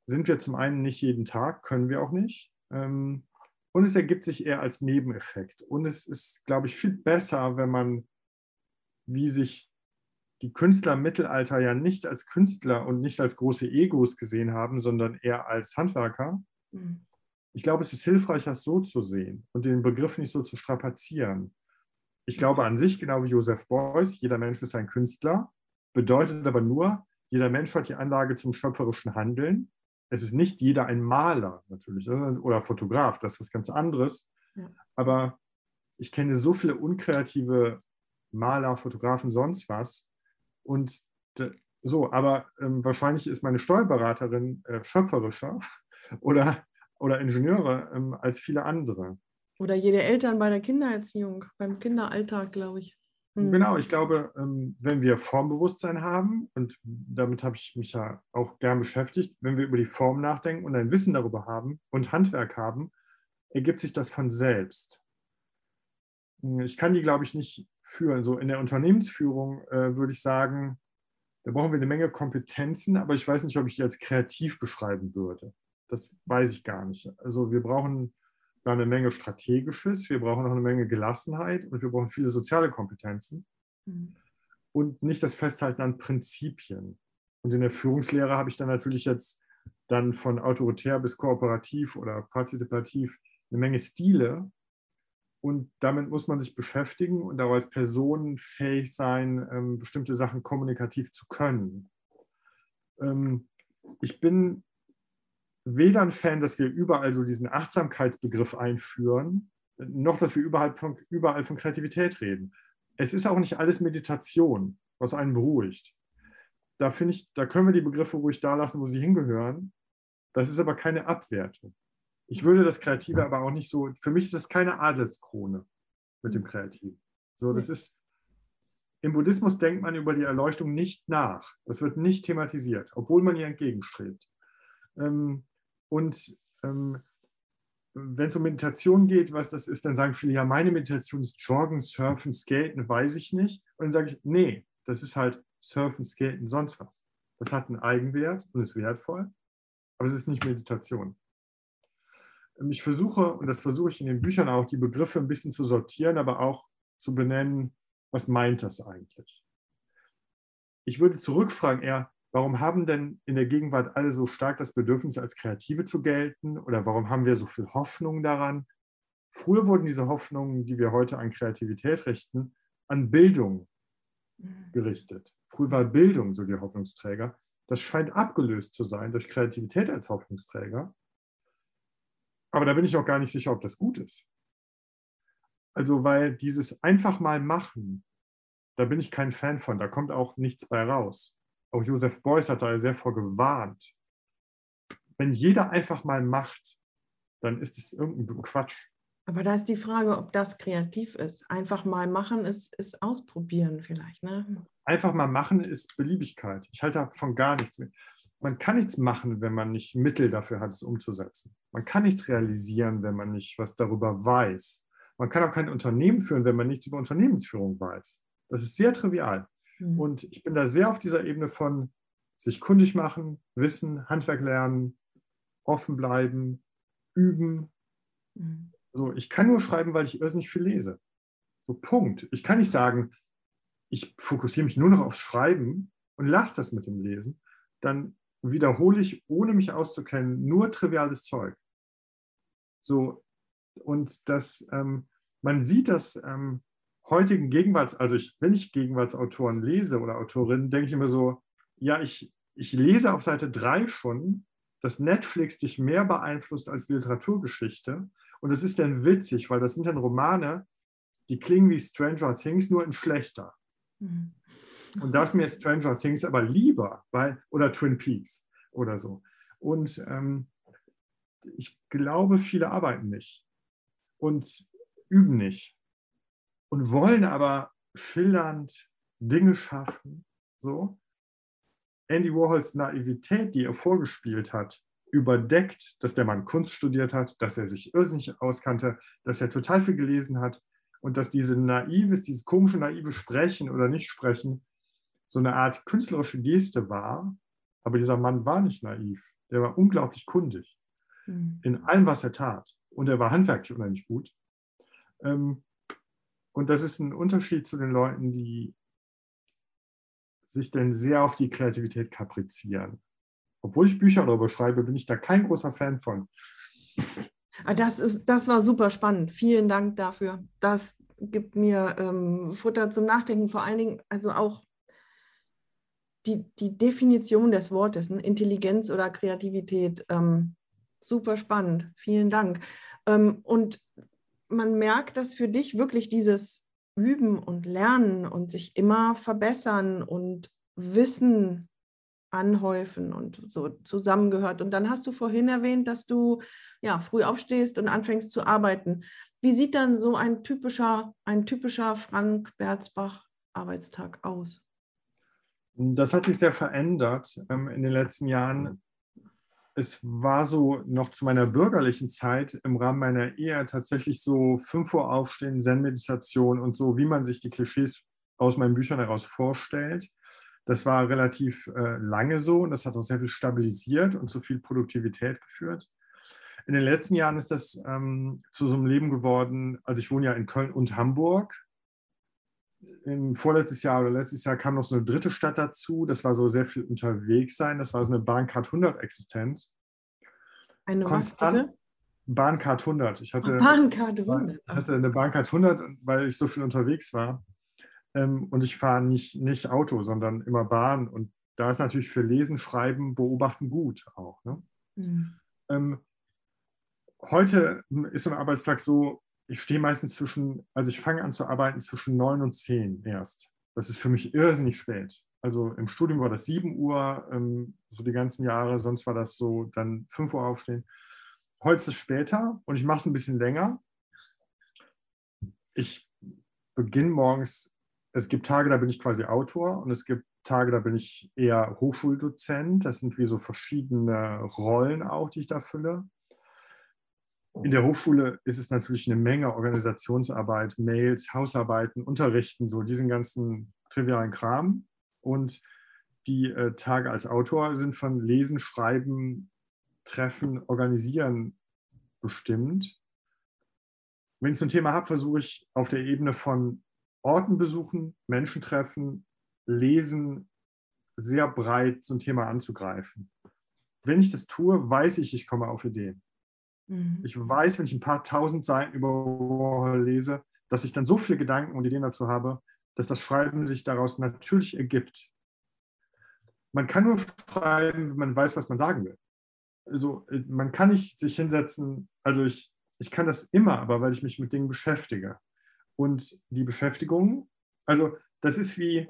sind wir zum einen nicht jeden Tag, können wir auch nicht. Ähm, und es ergibt sich eher als Nebeneffekt. Und es ist, glaube ich, viel besser, wenn man, wie sich die Künstler im Mittelalter ja nicht als Künstler und nicht als große Egos gesehen haben, sondern eher als Handwerker. Mhm. Ich glaube, es ist hilfreicher, es so zu sehen und den Begriff nicht so zu strapazieren. Ich glaube an sich, genau wie Joseph Beuys, jeder Mensch ist ein Künstler, bedeutet aber nur, jeder Mensch hat die Anlage zum schöpferischen Handeln. Es ist nicht jeder ein Maler natürlich oder Fotograf, das ist was ganz anderes. Ja. Aber ich kenne so viele unkreative Maler, Fotografen, sonst was. Und so, aber ähm, wahrscheinlich ist meine Steuerberaterin äh, schöpferischer (laughs) oder, oder Ingenieure ähm, als viele andere. Oder jede Eltern bei der Kindererziehung, beim Kinderalltag, glaube ich. Hm. Genau, ich glaube, ähm, wenn wir Formbewusstsein haben, und damit habe ich mich ja auch gern beschäftigt, wenn wir über die Form nachdenken und ein Wissen darüber haben und Handwerk haben, ergibt sich das von selbst. Ich kann die, glaube ich, nicht führen. So in der Unternehmensführung äh, würde ich sagen, da brauchen wir eine Menge Kompetenzen, aber ich weiß nicht, ob ich die als kreativ beschreiben würde. Das weiß ich gar nicht. Also wir brauchen da eine Menge Strategisches, wir brauchen noch eine Menge Gelassenheit und wir brauchen viele soziale Kompetenzen mhm. und nicht das Festhalten an Prinzipien. Und in der Führungslehre habe ich dann natürlich jetzt dann von autoritär bis kooperativ oder partizipativ eine Menge Stile. Und damit muss man sich beschäftigen und auch als Person fähig sein, ähm, bestimmte Sachen kommunikativ zu können. Ähm, ich bin weder ein Fan, dass wir überall so diesen Achtsamkeitsbegriff einführen, noch dass wir überall von, überall von Kreativität reden. Es ist auch nicht alles Meditation, was einen beruhigt. Da finde ich, da können wir die Begriffe ruhig da lassen, wo sie hingehören. Das ist aber keine Abwertung. Ich würde das Kreative aber auch nicht so, für mich ist das keine Adelskrone mit dem Kreativen. So, das ist, im Buddhismus denkt man über die Erleuchtung nicht nach. Das wird nicht thematisiert, obwohl man ihr entgegenstrebt. Ähm, und ähm, wenn es um Meditation geht, was das ist, dann sagen viele, ja, meine Meditation ist Joggen, Surfen, Skaten, weiß ich nicht. Und dann sage ich, nee, das ist halt Surfen, Skaten, sonst was. Das hat einen Eigenwert und ist wertvoll, aber es ist nicht Meditation. Ähm, ich versuche, und das versuche ich in den Büchern auch, die Begriffe ein bisschen zu sortieren, aber auch zu benennen, was meint das eigentlich? Ich würde zurückfragen eher, warum haben denn in der Gegenwart alle so stark das Bedürfnis, als Kreative zu gelten? Oder warum haben wir so viel Hoffnung daran? Früher wurden diese Hoffnungen, die wir heute an Kreativität richten, an Bildung mhm. gerichtet. Früher war Bildung so die Hoffnungsträger. Das scheint abgelöst zu sein durch Kreativität als Hoffnungsträger. Aber da bin ich auch gar nicht sicher, ob das gut ist. Also, weil dieses einfach mal machen, da bin ich kein Fan von, da kommt auch nichts bei raus. Auch Joseph Beuys hat da sehr vor gewarnt. Wenn jeder einfach mal macht, dann ist es irgendein Quatsch. Aber da ist die Frage, ob das kreativ ist. Einfach mal machen ist, ist ausprobieren vielleicht. Ne? Einfach mal machen ist Beliebigkeit. Ich halte davon gar nichts mehr man kann nichts machen, wenn man nicht Mittel dafür hat, es umzusetzen. Man kann nichts realisieren, wenn man nicht was darüber weiß. Man kann auch kein Unternehmen führen, wenn man nichts über Unternehmensführung weiß. Das ist sehr trivial. Mhm. Und ich bin da sehr auf dieser Ebene von sich kundig machen, wissen, Handwerk lernen, offen bleiben, üben. Mhm. So, ich kann nur schreiben, weil ich irrsinnig viel lese. So, Punkt. Ich kann nicht sagen, ich fokussiere mich nur noch aufs Schreiben und lasse das mit dem Lesen. Dann wiederhole ich, ohne mich auszukennen, nur triviales Zeug. So, und das, ähm, man sieht das ähm, heutigen Gegenwarts, also ich, wenn ich Gegenwartsautoren lese oder Autorinnen, denke ich immer so, ja, ich, ich lese auf Seite 3 schon, dass Netflix dich mehr beeinflusst als Literaturgeschichte. Und das ist dann witzig, weil das sind dann Romane, die klingen wie Stranger Things, nur in schlechter. Mhm. Und da ist mir Stranger Things aber lieber, weil, oder Twin Peaks oder so. Und ähm, ich glaube, viele arbeiten nicht und üben nicht und wollen aber schillernd Dinge schaffen. So. Andy Warhols Naivität, die er vorgespielt hat, überdeckt, dass der Mann Kunst studiert hat, dass er sich irrsinnig auskannte, dass er total viel gelesen hat und dass diese naives, dieses komische naive Sprechen oder Nicht-Sprechen so eine Art künstlerische Geste war. Aber dieser Mann war nicht naiv. Der war unglaublich kundig mhm. in allem, was er tat. Und er war handwerklich unheimlich gut. Ähm, und das ist ein Unterschied zu den Leuten, die sich denn sehr auf die Kreativität kaprizieren. Obwohl ich Bücher darüber schreibe, bin ich da kein großer Fan von. Ah, das, ist, das war super spannend. Vielen Dank dafür. Das gibt mir ähm, Futter zum Nachdenken. Vor allen Dingen, also auch die, die Definition des Wortes, ne? Intelligenz oder Kreativität, ähm, super spannend. Vielen Dank. Ähm, und man merkt, dass für dich wirklich dieses Üben und Lernen und sich immer verbessern und Wissen anhäufen und so zusammengehört. Und dann hast du vorhin erwähnt, dass du ja früh aufstehst und anfängst zu arbeiten. Wie sieht dann so ein typischer, ein typischer Frank Berzbach Arbeitstag aus? Das hat sich sehr verändert ähm, in den letzten Jahren. Es war so noch zu meiner bürgerlichen Zeit im Rahmen meiner Ehe tatsächlich so 5 Uhr aufstehen, Zen-Meditation und so, wie man sich die Klischees aus meinen Büchern heraus vorstellt. Das war relativ äh, lange so und das hat auch sehr viel stabilisiert und zu viel Produktivität geführt. In den letzten Jahren ist das ähm, zu so einem Leben geworden. Also ich wohne ja in Köln und Hamburg im vorletztes Jahr oder letztes Jahr kam noch so eine dritte Stadt dazu. Das war so sehr viel unterwegs sein. Das war so eine Bahncard 100 Existenz. Eine Konstant, Bahncard 100. Ich hatte, Bahncard 100. Ich hatte eine Bahncard 100, weil ich so viel unterwegs war. Ähm, und ich fahre nicht, nicht Auto, sondern immer Bahn. Und da ist natürlich für Lesen, Schreiben, Beobachten gut auch. Ne? Mhm. Ähm, heute ist so ein Arbeitstag so, ich stehe meistens zwischen, also ich fange an zu arbeiten zwischen neun und zehn erst. Das ist für mich irrsinnig spät. Also im Studium war das 7 Uhr, ähm, so die ganzen Jahre, sonst war das so dann 5 Uhr aufstehen. Heute ist es später und ich mache es ein bisschen länger. Ich beginne morgens, es gibt Tage, da bin ich quasi Autor und es gibt Tage, da bin ich eher Hochschuldozent. Das sind wie so verschiedene Rollen auch, die ich da fülle. In der Hochschule ist es natürlich eine Menge Organisationsarbeit, Mails, Hausarbeiten, Unterrichten, so diesen ganzen trivialen Kram. Und die äh, Tage als Autor sind von Lesen, Schreiben, Treffen, Organisieren bestimmt. Wenn ich so ein Thema habe, versuche ich auf der Ebene von Orten besuchen, Menschen treffen, lesen, sehr breit so ein Thema anzugreifen. Wenn ich das tue, weiß ich, ich komme auf Ideen. Mhm. Ich weiß, wenn ich ein paar tausend Seiten über Warhol lese, dass ich dann so viele Gedanken und Ideen dazu habe, dass das Schreiben sich daraus natürlich ergibt. Man kann nur schreiben, wenn man weiß, was man sagen will. Also man kann nicht sich hinsetzen, also ich, ich kann das immer, aber weil ich mich mit Dingen beschäftige. Und die Beschäftigung, also das ist wie,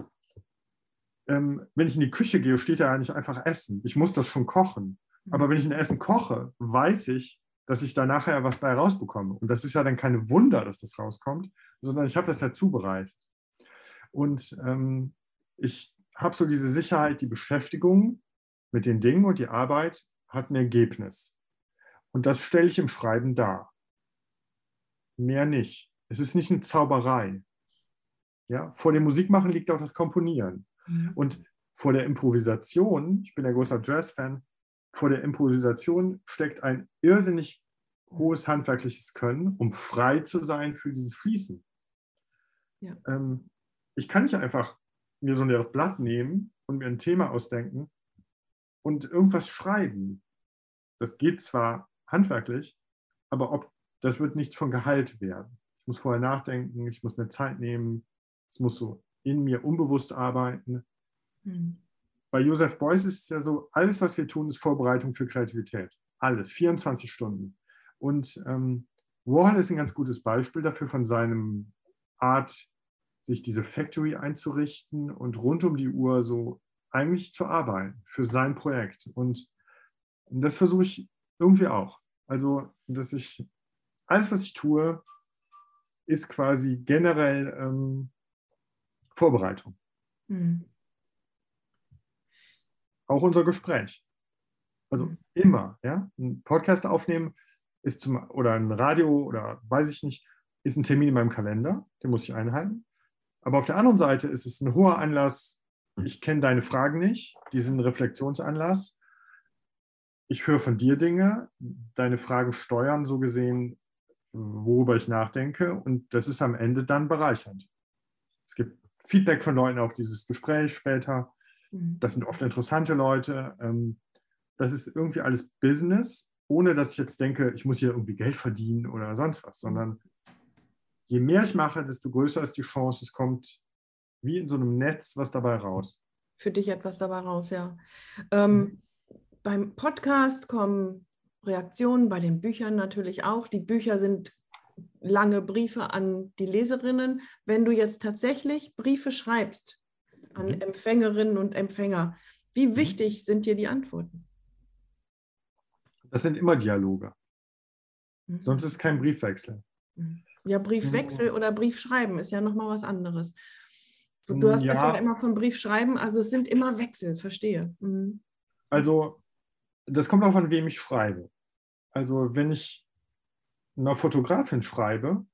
ähm, wenn ich in die Küche gehe, steht da eigentlich einfach Essen. Ich muss das schon kochen. Aber wenn ich ein Essen koche, weiß ich, dass ich da nachher was bei rausbekomme. Und das ist ja dann keine Wunder, dass das rauskommt, sondern ich habe das ja zubereitet. Und ähm, ich habe so diese Sicherheit, die Beschäftigung mit den Dingen und die Arbeit hat ein Ergebnis. Und das stelle ich im Schreiben dar. Mehr nicht. Es ist nicht eine Zauberei. Ja, vor dem Musikmachen liegt auch das Komponieren. Mhm. Und vor der Improvisation, ich bin ein großer Jazz-Fan, vor der Improvisation steckt ein irrsinnig hohes handwerkliches Können, um frei zu sein für dieses Fließen. Ja. Ähm, ich kann nicht einfach mir so ein leeres Blatt nehmen und mir ein Thema ausdenken und irgendwas schreiben. Das geht zwar handwerklich, aber ob, das wird nichts von Gehalt werden. Ich muss vorher nachdenken, ich muss mir Zeit nehmen, es muss so in mir unbewusst arbeiten. Mhm. Bei Joseph Beuys ist es ja so, alles, was wir tun, ist Vorbereitung für Kreativität. Alles, 24 Stunden. Und ähm, Warhol ist ein ganz gutes Beispiel dafür von seinem Art, sich diese Factory einzurichten und rund um die Uhr so eigentlich zu arbeiten für sein Projekt. Und das versuche ich irgendwie auch. Also, dass ich alles, was ich tue, ist quasi generell ähm, Vorbereitung. Mhm. Auch unser Gespräch. Also mhm. immer, ja. Ein Podcast aufnehmen ist zum, oder ein Radio oder weiß ich nicht, ist ein Termin in meinem Kalender, den muss ich einhalten. Aber auf der anderen Seite ist es ein hoher Anlass, ich kenne deine Fragen nicht, die sind ein Reflexionsanlass. Ich höre von dir Dinge, deine Fragen steuern so gesehen, worüber ich nachdenke und das ist am Ende dann bereichernd. Es gibt Feedback von Leuten auf dieses Gespräch später. Mhm. Das sind oft interessante Leute. Ähm, das ist irgendwie alles Business, ohne dass ich jetzt denke, ich muss hier irgendwie Geld verdienen oder sonst was, sondern je mehr ich mache, desto größer ist die Chance, es kommt wie in so einem Netz was dabei raus. Für dich etwas dabei raus, ja. Ähm, mhm. Beim Podcast kommen Reaktionen, bei den Büchern natürlich auch. Die Bücher sind lange Briefe an die Leserinnen. Wenn du jetzt tatsächlich Briefe schreibst an mhm. Empfängerinnen und Empfänger, wie mhm. wichtig sind dir die Antworten? Das sind immer Dialoge. Mhm. Sonst ist es kein Briefwechsel. Mhm. Ja, Briefwechsel mhm. oder Briefschreiben ist ja nochmal was anderes. Du hast ja. ja immer von Briefschreiben, also es sind immer Wechsel, verstehe. Mhm. Also, das kommt auch an, wem ich schreibe. Also, wenn ich einer Fotografin schreibe,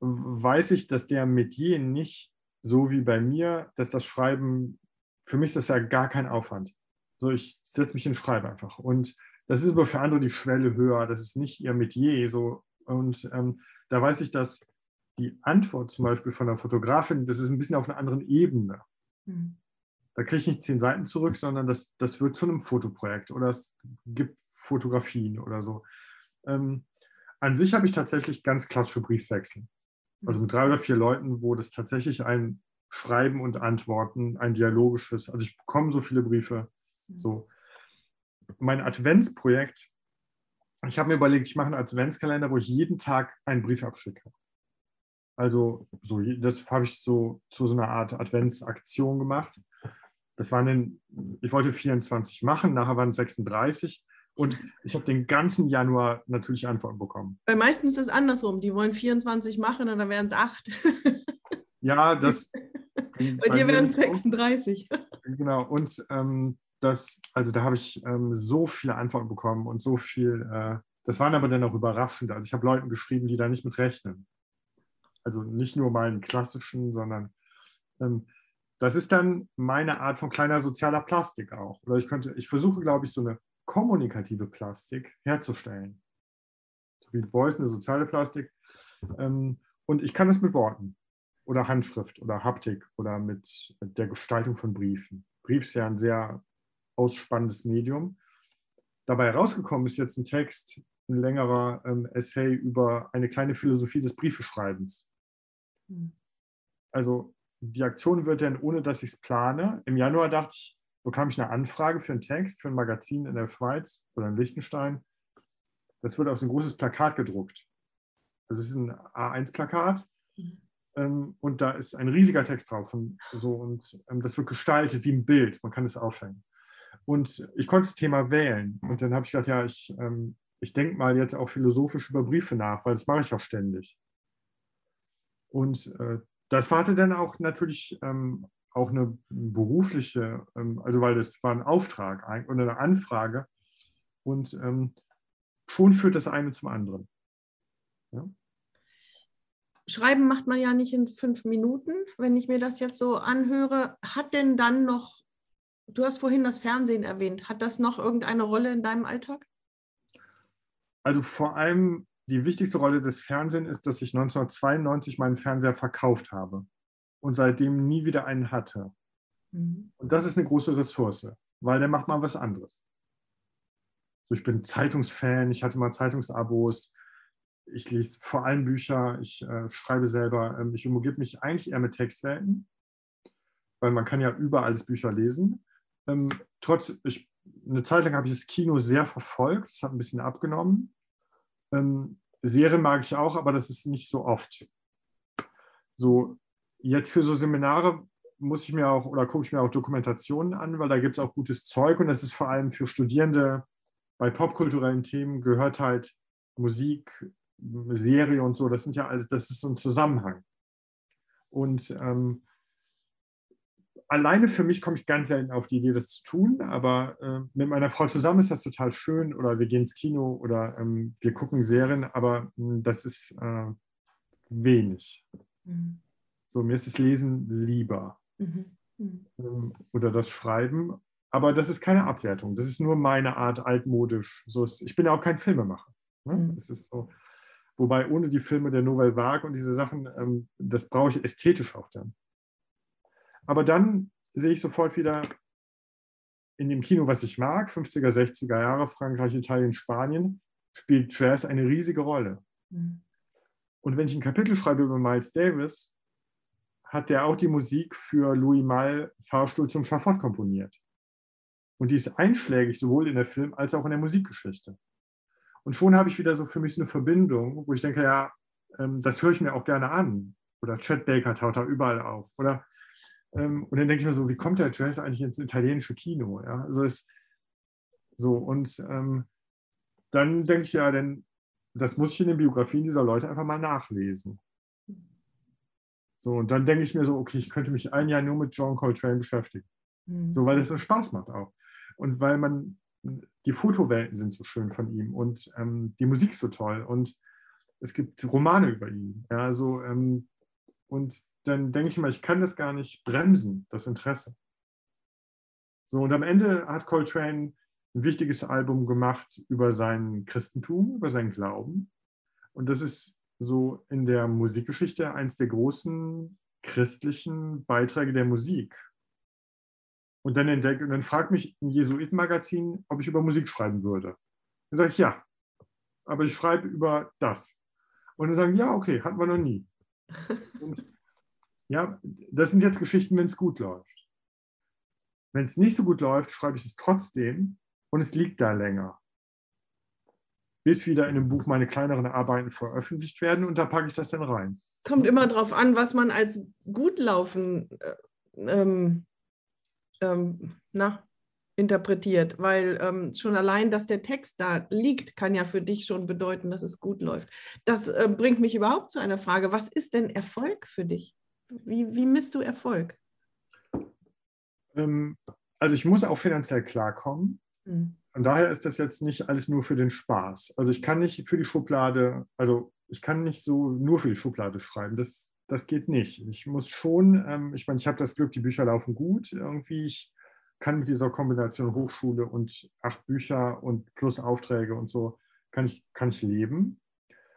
weiß ich, dass der Metier nicht so wie bei mir, dass das Schreiben, für mich ist das ja gar kein Aufwand. So, ich setze mich und schreibe einfach. Und das ist aber für andere die Schwelle höher, das ist nicht ihr Metier. So. Und ähm, da weiß ich, dass die Antwort zum Beispiel von der Fotografin, das ist ein bisschen auf einer anderen Ebene. Mhm. Da kriege ich nicht zehn Seiten zurück, sondern das, das wird zu einem Fotoprojekt oder es gibt Fotografien oder so. Ähm, an sich habe ich tatsächlich ganz klassische Briefwechsel. Also mit drei oder vier Leuten, wo das tatsächlich ein Schreiben und Antworten, ein dialogisches, also ich bekomme so viele Briefe. Mhm. So. Mein Adventsprojekt, ich habe mir überlegt, ich mache einen Adventskalender, wo ich jeden Tag einen Brief abschicke. Also so, das habe ich so zu so einer Art Adventsaktion gemacht. Das waren dann, ich wollte 24 machen, nachher waren es 36 und ich habe den ganzen Januar natürlich Antworten bekommen. Weil meistens ist es andersrum. Die wollen 24 machen und dann wären es 8. Ja, das. (laughs) bei, dir wären es 36. Genau. Und ähm, das, also da habe ich ähm, so viele Antworten bekommen und so viel. Äh, das waren aber dann auch überraschend. Also ich habe Leuten geschrieben, die da nicht mit rechnen. Also nicht nur meinen klassischen, sondern ähm, das ist dann meine Art von kleiner sozialer Plastik auch. Oder ich könnte, ich versuche, glaube ich, so eine kommunikative Plastik herzustellen. So wie Beuys eine soziale Plastik. Ähm, und ich kann es mit Worten oder Handschrift oder Haptik oder mit der Gestaltung von Briefen. Brief ist ja ein sehr ausspannendes Medium. Dabei herausgekommen ist jetzt ein Text, ein längerer ähm, Essay über eine kleine Philosophie des Briefeschreibens. Hm. Also die Aktion wird dann, ohne dass ich es plane, im Januar dachte ich, bekam ich eine Anfrage für einen Text, für ein Magazin in der Schweiz oder in Liechtenstein. Das wird auf so ein großes Plakat gedruckt. Das ist ein A1-Plakat mhm. ähm, und da ist ein riesiger Text drauf. Und, so, und ähm, das wird gestaltet wie ein Bild. Man kann es aufhängen. Und ich konnte das Thema wählen. Und dann habe ich gedacht, ja, ich, ähm, ich denke mal jetzt auch philosophisch über Briefe nach, weil das mache ich auch ständig. Und äh, das hatte dann auch natürlich ähm, auch eine berufliche, ähm, also weil das war ein Auftrag oder eine Anfrage und ähm, schon führt das eine zum anderen. Ja? Schreiben macht man ja nicht in fünf Minuten, wenn ich mir das jetzt so anhöre. Hat denn dann noch, du hast vorhin das Fernsehen erwähnt, hat das noch irgendeine Rolle in deinem Alltag? Also vor allem die wichtigste Rolle des Fernsehens ist, dass ich 1992 meinen Fernseher verkauft habe und seitdem nie wieder einen hatte. Mhm. Und das ist eine große Ressource, weil der macht mal was anderes. So, ich bin Zeitungsfan, ich hatte mal Zeitungsabos, ich lese vor allem Bücher, ich äh, schreibe selber, ähm, ich umgebe mich eigentlich eher mit Textwelten, weil man kann ja überall alles Bücher lesen. Ähm, trotz, ich, eine Zeit lang habe ich das Kino sehr verfolgt, das hat ein bisschen abgenommen. Ähm, Serien mag ich auch, aber das ist nicht so oft. So, jetzt für so Seminare muss ich mir auch oder gucke ich mir auch Dokumentationen an, weil da gibt es auch gutes Zeug und das ist vor allem für Studierende bei popkulturellen Themen gehört halt Musik, Serie und so, das sind ja alles, das ist so ein Zusammenhang. Und ähm, alleine für mich komme ich ganz selten auf die Idee, das zu tun, aber äh, mit meiner Frau zusammen ist das total schön oder wir gehen ins Kino oder ähm, wir gucken Serien, aber mh, hm, das ist äh, wenig. Mhm. So, mir ist das Lesen lieber. Mhm. Mhm. Ähm, oder das Schreiben. Aber das ist keine Abwertung. Das ist nur meine Art altmodisch. So ist, ich bin ja auch kein Filmemacher. Ne? Mhm. Das ist so. Wobei ohne die Filme der Nouvelle Vague und diese Sachen, ähm, das brauche ich ästhetisch auch dann. Aber dann sehe ich sofort wieder in dem Kino, was ich mag, 50er, 60er Jahre, Frankreich, Italien, Spanien, spielt Jazz eine riesige Rolle. Mhm. Und wenn ich ein Kapitel schreibe über Miles Davis, hat der auch die Musik für Louis Malle Fahrstuhl zum Schafott komponiert. Und die ist einschlägig sowohl in der Film- als auch in der Musikgeschichte. Und schon habe ich wieder so für mich so eine Verbindung, wo ich denke, ja, ähm, das höre ich mir auch gerne an. Oder Chet Baker taucht da überall auf. Oder, und dann denke ich mir so, wie kommt der Jazz eigentlich ins italienische Kino? Ja? Also es, so, und ähm, dann denke ich ja, denn das muss ich in den Biografien dieser Leute einfach mal nachlesen. So, und dann denke ich mir so, okay, ich könnte mich ein Jahr nur mit John Coltrane beschäftigen. Mhm. So, weil es so Spaß macht auch. Und weil man, die Fotowelten sind so schön von ihm und ähm, die Musik so toll und es gibt Romane über ihn. Ja, also, ähm, und dann denke ich mal, ich kann das gar nicht bremsen, das Interesse. So, und am Ende hat Coltrane ein wichtiges Album gemacht über sein Christentum, über seinen Glauben. Und das ist so in der Musikgeschichte eines der großen christlichen Beiträge der Musik. Und dann entdeckt und dann fragt mich ein Jesuitenmagazin, ob ich über Musik schreiben würde. Dann sage ich ja. aber ich schreibe über das. Und dann sagen, ja, okay, hatten wir noch nie. Und ja, das sind jetzt Geschichten, wenn es gut läuft. Wenn es nicht so gut läuft, schreibe ich es trotzdem und es liegt da länger. Bis wieder in dem Buch meine kleineren Arbeiten veröffentlicht werden und da packe ich das dann rein. Kommt immer darauf an, was man als gut laufen äh, ähm, ähm, na, interpretiert, weil ähm, schon allein, dass der Text da liegt, kann ja für dich schon bedeuten, dass es gut läuft. Das äh, bringt mich überhaupt zu einer Frage, was ist denn Erfolg für dich? Wie, wie misst du Erfolg? Ähm, also ich muss auch finanziell klarkommen. Mhm. Und daher ist das jetzt nicht alles nur für den Spaß. Also ich kann nicht für die Schublade, also ich kann nicht so nur für die Schublade schreiben. Das, das geht nicht. Ich muss schon, ähm, ich meine, ich habe das Glück, die Bücher laufen gut. Irgendwie, ich kann mit dieser Kombination Hochschule und acht Bücher und plus Aufträge und so, kann ich, kann ich leben.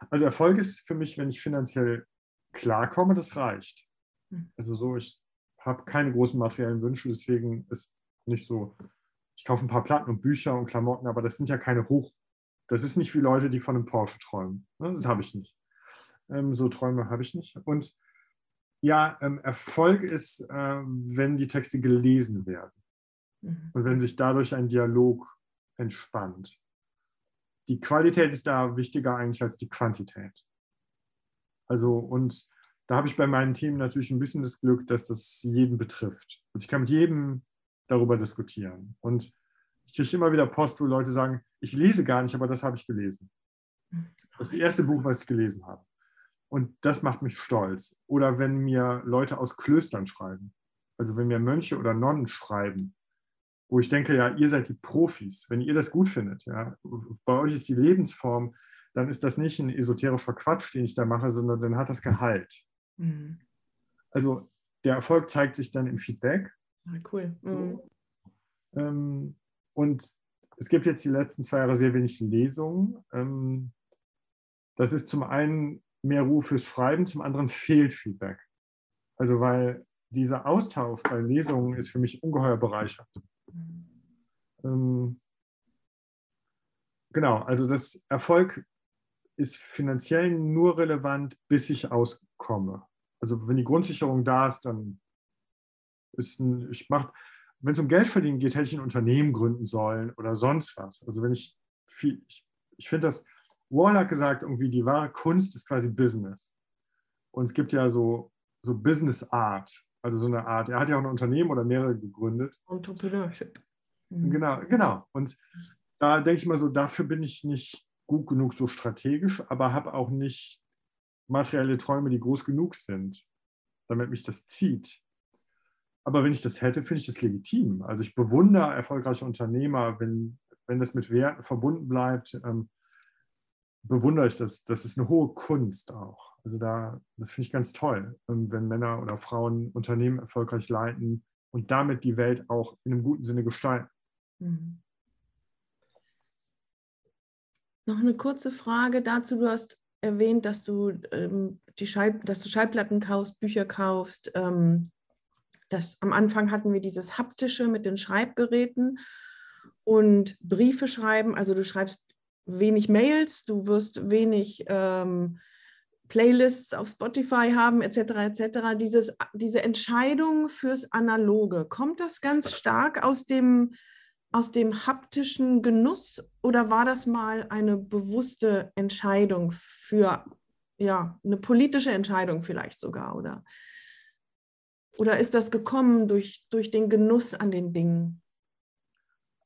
Also Erfolg ist für mich, wenn ich finanziell klarkomme, das reicht. Hm. Also so, ich habe keine großen materiellen Wünsche, deswegen ist nicht so, ich kaufe ein paar Platten und Bücher und Klamotten, aber das sind ja keine Hoch, das ist nicht wie Leute, die von einem Porsche träumen. Ne? Das habe ich nicht. Ähm, so Träume habe ich nicht. Und ja, ähm, Erfolg ist, ähm, wenn die Texte gelesen werden. Mhm. Und wenn sich dadurch ein Dialog entspannt. Die Qualität ist da wichtiger eigentlich als die Quantität. Also, und da habe ich bei meinen Themen natürlich ein bisschen das Glück, dass das jeden betrifft. Und ich kann mit jedem darüber diskutieren. Und ich kriege immer wieder Post, wo Leute sagen, ich lese gar nicht, aber das habe ich gelesen. Das ist das erste Buch, was ich gelesen habe. Und das macht mich stolz. Oder wenn mir Leute aus Klöstern schreiben, also wenn mir Mönche oder Nonnen schreiben, wo ich denke, ja, ihr seid die Profis, wenn ihr das gut findet, ja, bei euch ist die Lebensform, dann ist das nicht ein esoterischer Quatsch, den ich da mache, sondern dann hat das Gehalt. Mhm. Also der Erfolg zeigt sich dann im Feedback. Ah, cool. Mhm. Ähm, und es gibt jetzt die letzten zwei Jahre sehr wenig Lesungen. Ähm, das ist zum einen mehr Ruhe fürs Schreiben, zum anderen fehlt Feedback. Also weil dieser Austausch bei Lesungen ist für mich ungeheuer bereichernd. Ähm, genau, also das Erfolg ist finanziell nur relevant, bis ich auskomme. Also wenn die Grundsicherung da ist, dann ist ein, ich mache, wenn es um Geld verdienen geht, hätte ich ein Unternehmen gründen sollen oder sonst was. Also wenn ich viel, ich, ich finde das, Wall hat gesagt, irgendwie die wahre Kunst ist quasi Business. Und es gibt ja so, so Business Art, also so eine Art, er hat ja auch ein Unternehmen oder mehrere gegründet. Entrepreneurship. Mhm. Genau, genau. Und da denke ich mal so, dafür bin ich nicht gut genug so strategisch, aber habe auch nicht materielle Träume, die groß genug sind, damit mich das zieht. Aber wenn ich das hätte, finde ich das legitim. Also ich bewundere erfolgreiche Unternehmer, wenn, wenn das mit Werten verbunden bleibt, ähm, bewundere ich das. Das ist eine hohe Kunst auch. Also da, das finde ich ganz toll, wenn Männer oder Frauen Unternehmen erfolgreich leiten und damit die Welt auch in einem guten Sinne gestalten. Mhm. Noch eine kurze Frage dazu. Du hast erwähnt, dass du, ähm, die Schall, dass du Schallplatten kaufst, Bücher kaufst. Ähm, das, am Anfang hatten wir dieses haptische mit den Schreibgeräten und Briefe schreiben. Also du schreibst wenig Mails, du wirst wenig ähm, Playlists auf Spotify haben, etc. etc. Dieses, diese Entscheidung fürs Analoge, kommt das ganz stark aus dem aus dem haptischen Genuss oder war das mal eine bewusste Entscheidung für, ja, eine politische Entscheidung vielleicht sogar, oder? Oder ist das gekommen durch, durch den Genuss an den Dingen?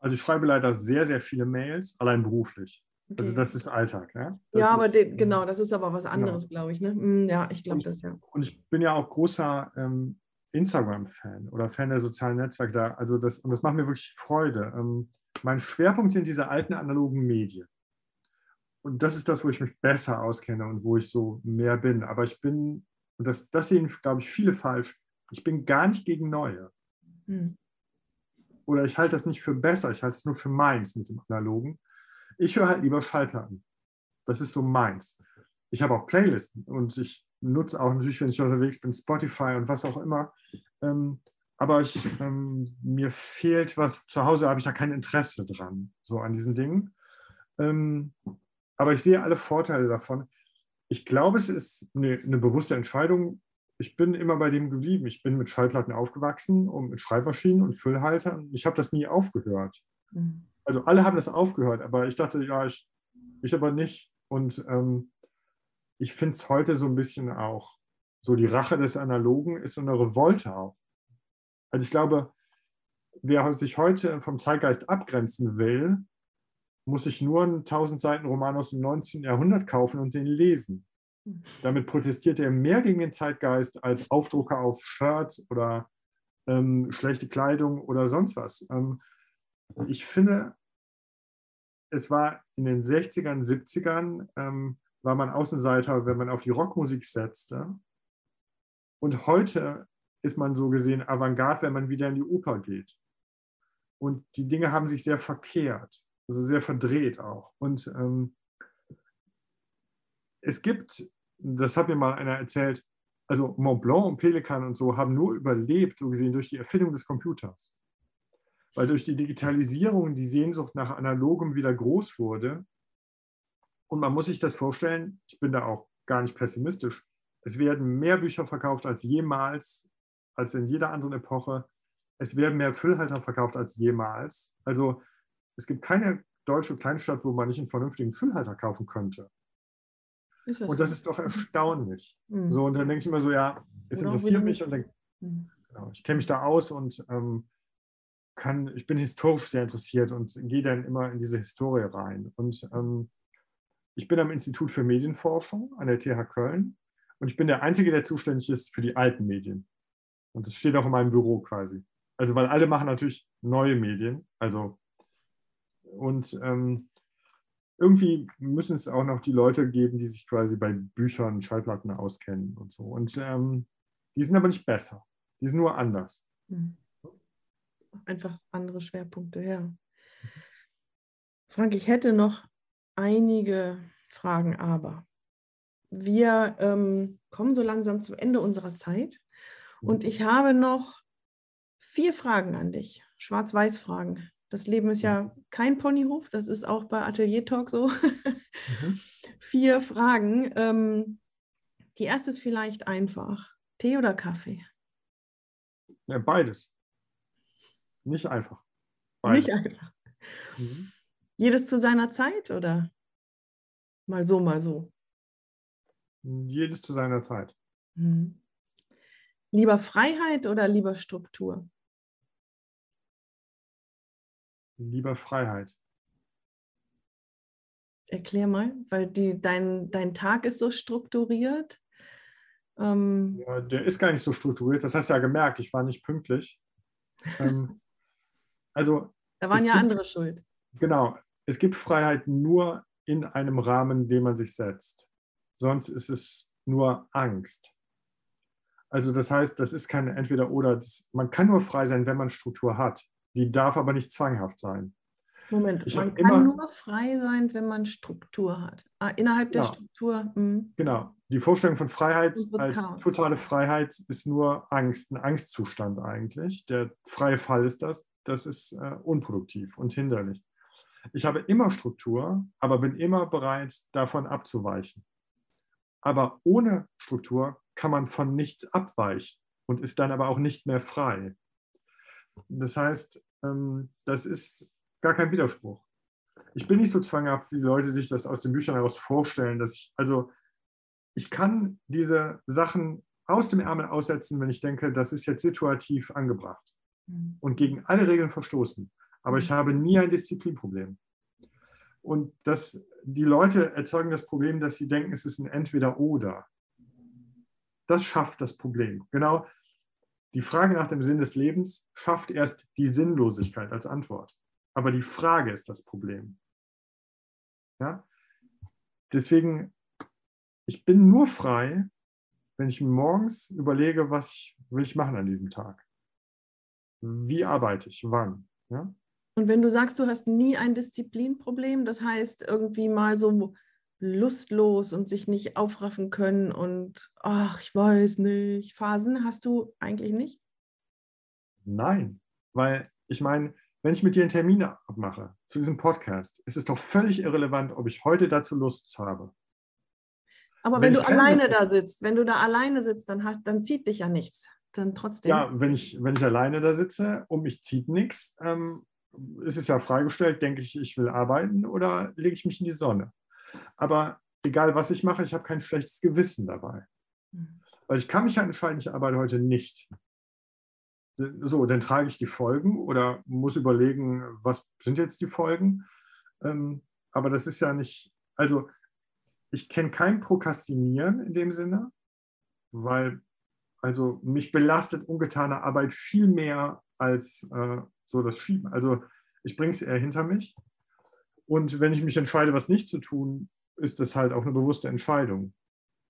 Also ich schreibe leider sehr, sehr viele Mails, allein beruflich. Also das ist Alltag. Ja, das ja aber ist, den, genau, das ist aber was genau. anderes, genau. glaube ich. Ne? Hm, ja, ich glaube das ja. Und ich bin ja auch großer ähm, Instagram-Fan oder Fan der sozialen Netzwerke da. Also das, und das macht mir wirklich Freude. Ähm, mein Schwerpunkt sind diese alten analogen Medien. Und das ist das, wo ich mich besser auskenne und wo ich so mehr bin. Aber ich bin, und das, das sehen, glaube ich, viele falsch, ich bin gar nicht gegen Neue. Hm. Oder ich halte das nicht für besser, ich halte es nur für meins mit dem Analogen. Ich höre halt lieber Schallplatten. Das ist so meins. Ich habe auch Playlisten und ich nutze auch natürlich, wenn ich unterwegs bin, Spotify und was auch immer. Ähm, aber ich, ähm, mir fehlt was, zu Hause habe ich da kein Interesse dran, so an diesen Dingen. Ähm, aber ich sehe alle Vorteile davon. Ich glaube, es ist eine, eine bewusste Entscheidung. Ich bin immer bei dem geblieben. Ich bin mit Schallplatten aufgewachsen und mit Schreibmaschinen und Füllhaltern. Ich habe das nie aufgehört. Mhm. Also alle haben das aufgehört, aber ich dachte, ja, ich, ich aber nicht. Und ähm, ich finde es heute so ein bisschen auch, so die Rache des Analogen ist so eine Revolte auch. Also ich glaube, wer sich heute vom Zeitgeist abgrenzen will, muss sich nur einen 1000 Seiten Roman aus dem 19. Jahrhundert kaufen und den lesen. Damit protestiert er mehr gegen den Zeitgeist als Aufdrucke auf Shirts oder ähm, schlechte Kleidung oder sonst was. Ähm, ich finde, es war in den 60ern, 70ern, ähm, war man Außenseiter, wenn man auf die Rockmusik setzte. Und heute ist man so gesehen Avantgarde, wenn man wieder in die Oper geht. Und die Dinge haben sich sehr verkehrt, also sehr verdreht auch. Und ähm, es gibt, das hat mir mal einer erzählt, also Mont Blanc und Pelikan und so haben nur überlebt, so gesehen, durch die Erfindung des Computers. Weil durch die Digitalisierung die Sehnsucht nach Analogem wieder groß wurde. Und man muss sich das vorstellen, ich bin da auch gar nicht pessimistisch, es werden mehr Bücher verkauft als jemals, als in jeder anderen Epoche. Es werden mehr Füllhalter verkauft als jemals. Also es gibt keine deutsche Kleinstadt, wo man nicht einen vernünftigen Füllhalter kaufen könnte. Das und das ist doch erstaunlich. Mhm. So, und dann denke ich immer so, ja, es Oder interessiert mich und denk, mhm. genau, ich kenne mich da aus und ähm, kann, ich bin historisch sehr interessiert und gehe dann immer in diese Historie rein. Und ähm, ich bin am Institut für Medienforschung an der TH Köln und ich bin der Einzige, der zuständig ist für die alten Medien. Und das steht auch in meinem Büro quasi. Also, weil alle machen natürlich neue Medien. Also, und ähm, irgendwie müssen es auch noch die Leute geben, die sich quasi bei Büchern, Schallplatten auskennen und so. Und ähm, die sind aber nicht besser. Die sind nur anders. Hm. Einfach andere Schwerpunkte, ja. Frank, ich hätte noch einige Fragen, aber wir ähm, kommen so langsam zum Ende unserer Zeit und ich habe noch vier Fragen an dich, Schwarz-Weiß-Fragen. Das Leben ist ja kein Ponyhof, das ist auch bei Atelier Talk so. Mhm. (laughs) vier Fragen. Ähm, die erste ist vielleicht einfach. Tee oder Kaffee? Ja, beides. Nicht einfach. Beides. Nicht einfach. Mhm. Jedes zu seiner Zeit oder mal so, mal so? Jedes zu seiner Zeit. Mhm. Lieber Freiheit oder lieber Struktur? Lieber Freiheit. Erklär mal, weil die, dein, dein Tag ist so strukturiert. Ähm, ja, der ist gar nicht so strukturiert. Das hast du ja gemerkt, ich war nicht pünktlich. ähm, (laughs) also. Da waren ja gibt, andere schuld. Genau. Es gibt Freiheit nur in einem Rahmen, den man sich setzt sonst ist es nur Angst. Also das heißt, das ist kein Entweder-Oder. Man kann nur frei sein, wenn man Struktur hat. Die darf aber nicht zwanghaft sein. Moment, ich man kann immer, nur frei sein, wenn man Struktur hat. Ah, innerhalb der genau. Struktur. Mh. Hm. Genau. Die Vorstellung von Freiheit als totale Freiheit ist nur Angst, ein Angstzustand eigentlich. Der freie Fall ist das. Das ist äh, unproduktiv und hinderlich. Ich habe immer Struktur, aber bin immer bereit, davon abzuweichen. Aber ohne Struktur kann man von nichts abweichen und ist dann aber auch nicht mehr frei. Das heißt, ähm, das ist gar kein Widerspruch. Ich bin nicht so zwanghaft, wie Leute sich das aus den Büchern heraus vorstellen, dass ich, also ich kann diese Sachen aus dem Ärmel aussetzen, wenn ich denke, das ist jetzt situativ angebracht. Und gegen alle Regeln verstoßen. Aber ich mhm. habe nie ein Disziplinproblem. Und das, die Leute erzeugen das Problem, dass sie denken, es ist ein Entweder-Oder. Das schafft das Problem. Genau die Frage nach dem Sinn des Lebens schafft erst die Sinnlosigkeit als Antwort. Aber die Frage ist das Problem. Ja? Deswegen, ich bin nur frei, wenn ich morgens überlege, was will ich machen an diesem Tag. Wie arbeite ich, wann. Ja? Und wenn du sagst, du hast nie ein Disziplinproblem, das heißt irgendwie mal so lustlos und sich nicht aufraffen können und ach, ich weiß nicht, Phasen hast du eigentlich nicht? Nein, weil ich meine, wenn ich mit dir einen Termin abmache zu diesem Podcast, ist es doch völlig irrelevant, ob ich heute dazu Lust habe. Aber wenn, wenn du alleine da sitzt, wenn du da alleine sitzt, dann, hast, dann zieht dich ja nichts. Dann trotzdem. Ja, wenn ich, wenn ich alleine da sitze und mich zieht nichts, ähm, ist es ja freigestellt, denke ich, ich will arbeiten oder lege ich mich in die Sonne. Aber egal, was ich mache, ich habe kein schlechtes Gewissen dabei. Mhm. Weil ich kann mich ja entscheiden, ich arbeite heute nicht. So, dann trage ich die Folgen oder muss überlegen, was sind jetzt die Folgen. Ähm, aber das ist ja nicht, also ich kenne kein Prokrastinieren in dem Sinne, weil also mich belastet ungetane Arbeit viel mehr als äh, so das Schieben. Also ich bringe es eher hinter mich. Und wenn ich mich entscheide, was nicht zu tun, ist das halt auch eine bewusste Entscheidung.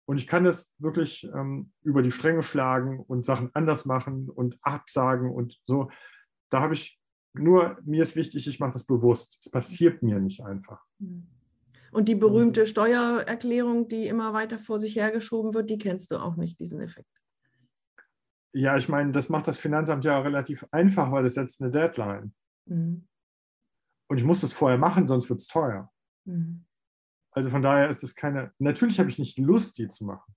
Und ich kann das wirklich ähm, über die Stränge schlagen und Sachen anders machen und absagen und so. Da habe ich nur, mir ist wichtig, ich mache das bewusst. Es passiert mir nicht einfach. Und die berühmte Steuererklärung, die immer weiter vor sich hergeschoben wird, die kennst du auch nicht, diesen Effekt. Ja, ich meine, das macht das Finanzamt ja relativ einfach, weil es setzt eine Deadline. Mhm. Und ich muss das vorher machen, sonst wird es teuer. Mhm. Also von daher ist es keine, natürlich habe ich nicht Lust, die zu machen.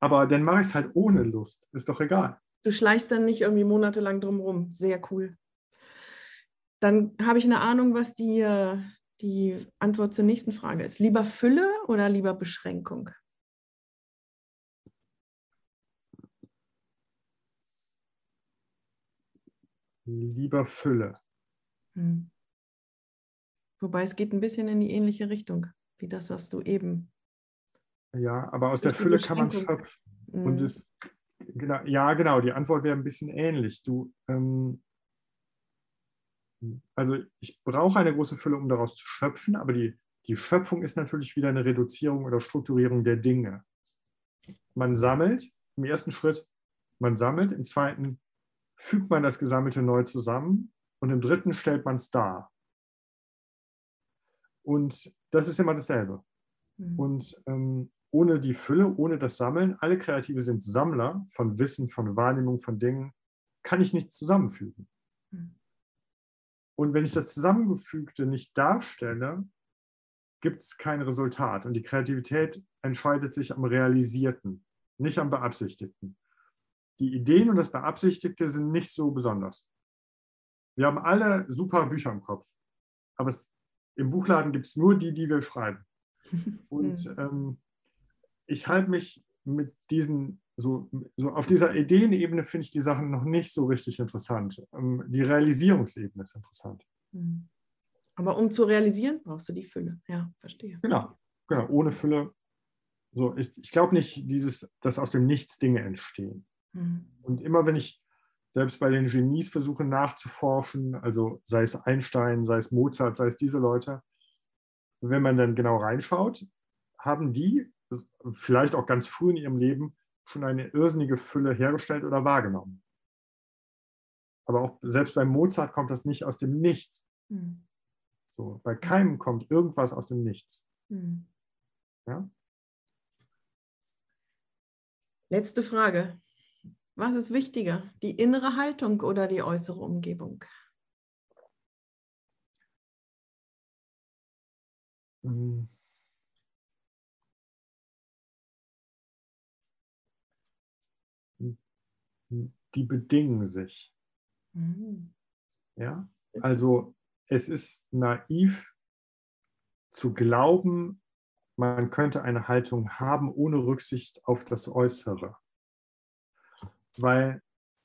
Aber dann mache ich es halt ohne Lust. Ist doch egal. Du schleichst dann nicht irgendwie monatelang drumherum. Sehr cool. Dann habe ich eine Ahnung, was die, äh, die Antwort zur nächsten Frage ist. Lieber Fülle oder lieber Beschränkung? Lieber Fülle. Hm. Wobei es geht ein bisschen in die ähnliche Richtung, wie das, was du eben. Ja, aber aus der Fülle kann man schöpfen. Mhm. Und es, genau, ja, genau, die Antwort wäre ein bisschen ähnlich. Du, ähm, also ich brauche eine große Fülle, um daraus zu schöpfen, aber die, die Schöpfung ist natürlich wieder eine Reduzierung oder Strukturierung der Dinge. Man sammelt im ersten Schritt, man sammelt, im zweiten fügt man das Gesammelte neu zusammen und im dritten stellt man es dar. Und das ist immer dasselbe. Mhm. Und ähm, ohne die Fülle, ohne das Sammeln, alle Kreative sind Sammler von Wissen, von Wahrnehmung, von Dingen, kann ich nicht zusammenfügen. Mhm. Und wenn ich das Zusammengefügte nicht darstelle, gibt es kein Resultat. Und die Kreativität entscheidet sich am Realisierten, nicht am Beabsichtigten. Die Ideen und das Beabsichtigte sind nicht so besonders. Wir haben alle super Bücher im Kopf, aber es im Buchladen gibt es nur die, die wir schreiben. (laughs) Und ähm, ich halte mich mit diesen, so, so auf dieser Ideenebene finde ich die Sachen noch nicht so richtig interessant. Ähm, die Realisierungsebene ist interessant. Hm. Aber um zu realisieren, brauchst du die Fülle. Ja, verstehe. Genau, genau. Ohne Fülle. So, ich, ich glaube nicht, dieses, dass aus dem Nichts Dinge entstehen. Mhm. Und immer wenn ich selbst bei den Genies versuche nachzuforschen, also sei es Einstein, sei es Mozart, sei es diese Leute, wenn man dann genau reinschaut, haben die vielleicht auch ganz früh in ihrem Leben schon eine irrsinnige Fülle hergestellt oder wahrgenommen. Aber auch selbst bei Mozart kommt das nicht aus dem Nichts. Mhm. So, bei keinem kommt irgendwas aus dem Nichts. Mhm. Ja? Letzte Frage. Was ist wichtiger, die innere Haltung oder die äußere Umgebung? Hm. Die bedingen sich. Mhm. Ja, also es ist naiv zu glauben, man könnte eine Haltung haben ohne Rücksicht auf das Äußere weil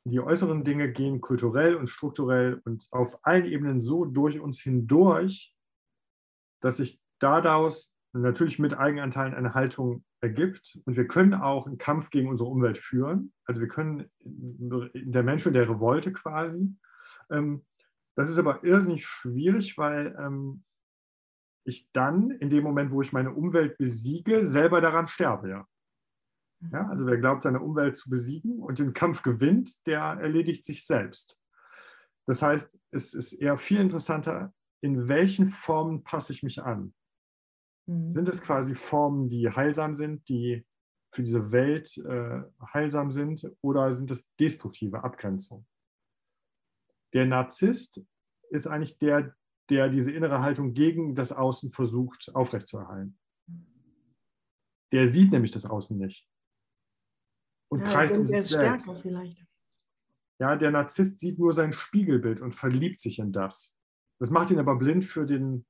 die äußeren Dinge gehen kulturell und strukturell und auf allen Ebenen so durch uns hindurch, dass sich daraus natürlich mit Eigenanteilen eine Haltung ergibt. Und wir können auch einen Kampf gegen unsere Umwelt führen. Also wir können der Mensch und der Revolte quasi. Ähm, das ist aber irrsinnig schwierig, weil ähm, ich dann in dem Moment, wo ich meine Umwelt besiege, selber daran sterbe. Ja. Ja, also wer glaubt, seine Umwelt zu besiegen und den Kampf gewinnt, der erledigt sich selbst. Das heißt, es ist eher viel interessanter, in welchen Formen passe ich mich an? Mhm. Sind es quasi Formen, die heilsam sind, die für diese Welt äh, heilsam sind, oder sind es destruktive Abgrenzungen? Der Narzisst ist eigentlich der, der diese innere Haltung gegen das Außen versucht aufrechtzuerhalten. Der sieht nämlich das Außen nicht. Und ja, kreist um sich selbst. Vielleicht. Ja, der Narzisst sieht nur sein Spiegelbild und verliebt sich in das. Das macht ihn aber blind für, den,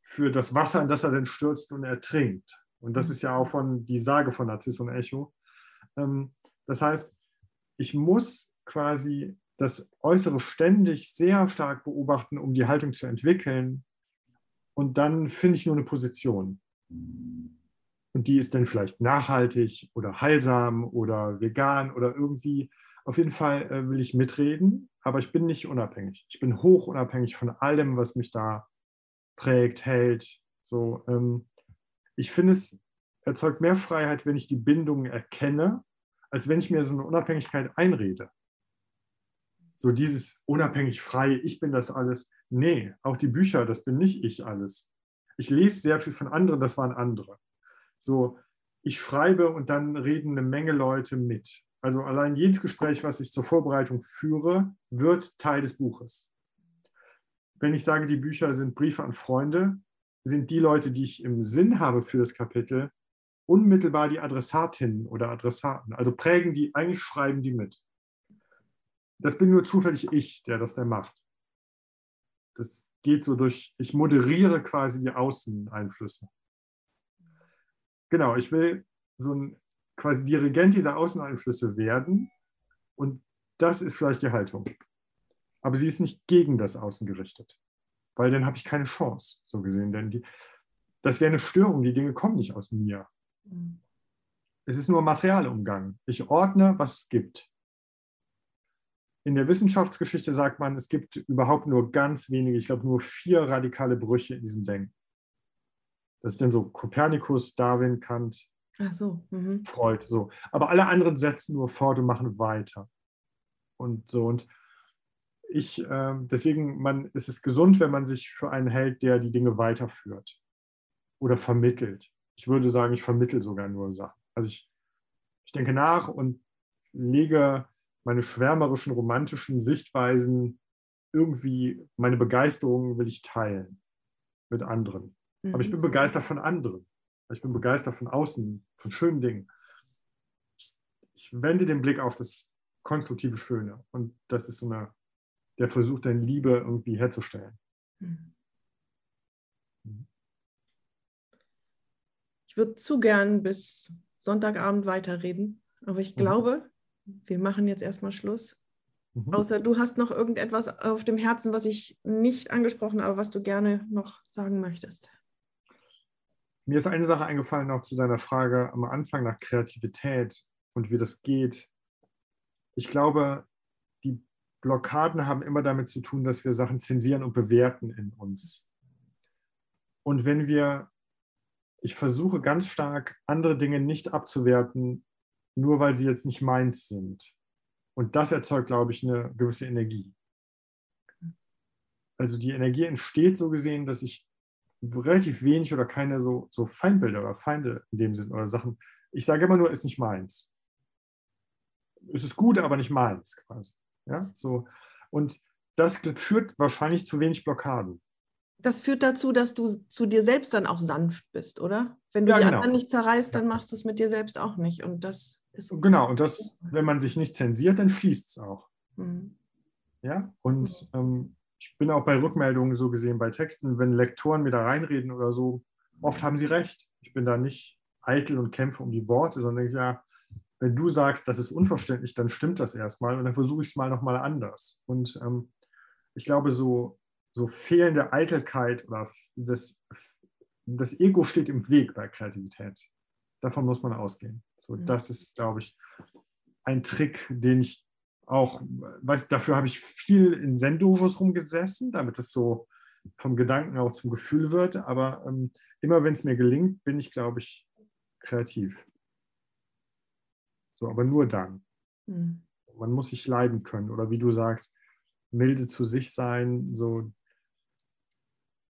für das Wasser, in das er dann stürzt und ertrinkt. Und das ist ja auch von die Sage von Narziss und Echo. Ähm, das heißt, ich muss quasi das Äußere ständig sehr stark beobachten, um die Haltung zu entwickeln. Und dann finde ich nur eine Position. Und die ist dann vielleicht nachhaltig oder heilsam oder vegan oder irgendwie. Auf jeden Fall äh, will ich mitreden, aber ich bin nicht unabhängig. Ich bin hoch unabhängig von allem, was mich da prägt, hält. So, ähm, ich finde, es erzeugt mehr Freiheit, wenn ich die Bindungen erkenne, als wenn ich mir so eine Unabhängigkeit einrede so dieses unabhängig frei, ich bin das alles. Nee, auch die Bücher, das bin nicht ich alles. Ich lese sehr viel von anderen, das waren andere. So, ich schreibe und dann reden eine Menge Leute mit. Also allein jedes Gespräch, was ich zur Vorbereitung führe, wird Teil des Buches. Wenn ich sage, die Bücher sind Briefe an Freunde, sind die Leute, die ich im Sinn habe für das Kapitel, unmittelbar die Adressatinnen oder Adressaten. Also prägen die, eigentlich schreiben die mit das bin nur zufällig ich, der das dann macht. Das geht so durch, ich moderiere quasi die Außeneinflüsse. Genau, ich will so ein quasi Dirigent dieser Außeneinflüsse werden und das ist vielleicht die Haltung. Aber sie ist nicht gegen das Außen gerichtet, weil dann habe ich keine Chance, so gesehen, denn die, das wäre eine Störung, die Dinge kommen nicht aus mir. Es ist nur Materialumgang. Ich ordne, was es gibt in der Wissenschaftsgeschichte sagt man, es gibt überhaupt nur ganz wenige, ich glaube nur vier radikale Brüche in diesem Denken. Das ist dann so Kopernikus, Darwin, Kant, so, mhm. Freud, so. Aber alle anderen setzen nur fort und machen weiter. Und so. Und ich, äh, deswegen man, ist es gesund, wenn man sich für einen hält, der die Dinge weiterführt oder vermittelt. Ich würde sagen, ich vermittel sogar nur Sachen. Also ich, ich denke nach und lege meine schwärmerischen, romantischen Sichtweisen irgendwie, meine Begeisterung will ich teilen mit anderen. Mhm. Aber ich bin mhm. begeistert von anderen. Ich bin begeistert von außen, von schönen Dingen. Ich, ich wende den Blick auf das konstruktive Schöne. Und das ist so eine, der Versuch, deine Liebe irgendwie herzustellen. Mhm. mhm. Ich würde zu gern bis Sonntagabend weiterreden, aber ich glaube, wir machen jetzt erstmal Schluss. Mhm. Außer du hast noch irgendetwas auf dem Herzen, was ich nicht angesprochen habe, was du gerne noch sagen möchtest. Mir ist eine Sache eingefallen noch zu deiner Frage am Anfang nach Kreativität und wie das geht. Ich glaube, die Blockaden haben immer damit zu tun, dass wir Sachen zensieren und bewerten in uns. Und wenn wir, ich versuche ganz stark, andere Dinge nicht abzuwerten, nur weil sie jetzt nicht meins sind. Und das erzeugt, glaube ich, eine gewisse Energie. Also die Energie entsteht so gesehen, dass ich relativ wenig oder keine so, so Feindbilder oder Feinde in dem Sinn oder Sachen. Ich sage immer nur, ist nicht meins. Es ist gut, aber nicht meins quasi. Ja, so. Und das führt wahrscheinlich zu wenig Blockaden das führt dazu, dass du zu dir selbst dann auch sanft bist, oder? Wenn du ja, die genau. anderen nicht zerreißt, dann machst du es mit dir selbst auch nicht. Und das ist. Genau, und das, wenn man sich nicht zensiert, dann fließt es auch. Mhm. Ja, und ähm, ich bin auch bei Rückmeldungen so gesehen, bei Texten, wenn Lektoren mir da reinreden oder so, oft haben sie recht. Ich bin da nicht eitel und kämpfe um die Worte, sondern denke, ja, wenn du sagst, das ist unverständlich, dann stimmt das erstmal und dann versuche ich es mal nochmal anders. Und ähm, ich glaube, so so fehlende Eitelkeit oder das, das Ego steht im Weg bei Kreativität. Davon muss man ausgehen. So, mhm. Das ist, glaube ich, ein Trick, den ich auch, weiß, dafür habe ich viel in Zen-Dojos rumgesessen, damit es so vom Gedanken auch zum Gefühl wird. Aber ähm, immer wenn es mir gelingt, bin ich, glaube ich, kreativ. So, aber nur dann. Mhm. Man muss sich leiden können. Oder wie du sagst, milde zu sich sein, so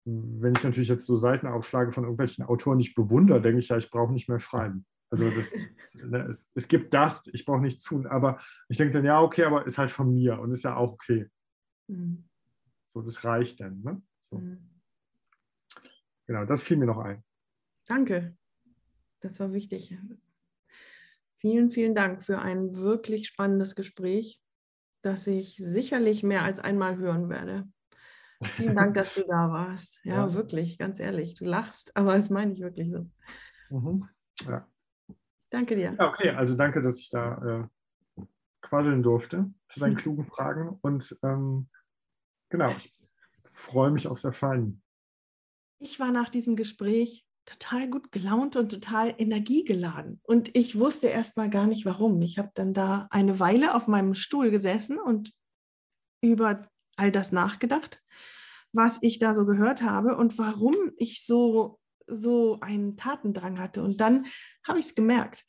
wenn ich natürlich jetzt so Seiten aufschlage von irgendwelchen Autoren, die ich bewundere, denke ich ja, ich brauche nicht mehr schreiben. Also das, ne, es, es, gibt das, ich brauche nichts tun. Aber ich denke dann, ja, okay, aber ist halt von mir und ist ja auch okay. Mhm. So, das reicht dann. Ne? So. Mhm. Genau, das fiel mir noch ein. Danke. Das war wichtig. Vielen, vielen Dank für ein wirklich spannendes Gespräch, das ich sicherlich mehr als einmal hören werde. Vielen Dank, dass du (laughs) da warst. Ja, ja, wirklich, ganz ehrlich. Du lachst, aber das meine ich wirklich so. Mhm. Ja. Danke dir. Ja, okay, also danke, dass ich da äh, quasseln durfte zu deinen (laughs) klugen Fragen. Und ähm, genau, ich freue mich aufs Erscheinen. Ich war nach diesem Gespräch total gut gelaunt und total energiegeladen. Und ich wusste erst mal gar nicht warum. Ich habe dann da eine Weile auf meinem Stuhl gesessen und über all das nachgedacht, was ich da so gehört habe und warum ich so, so einen Tatendrang hatte. Und dann habe ich es gemerkt.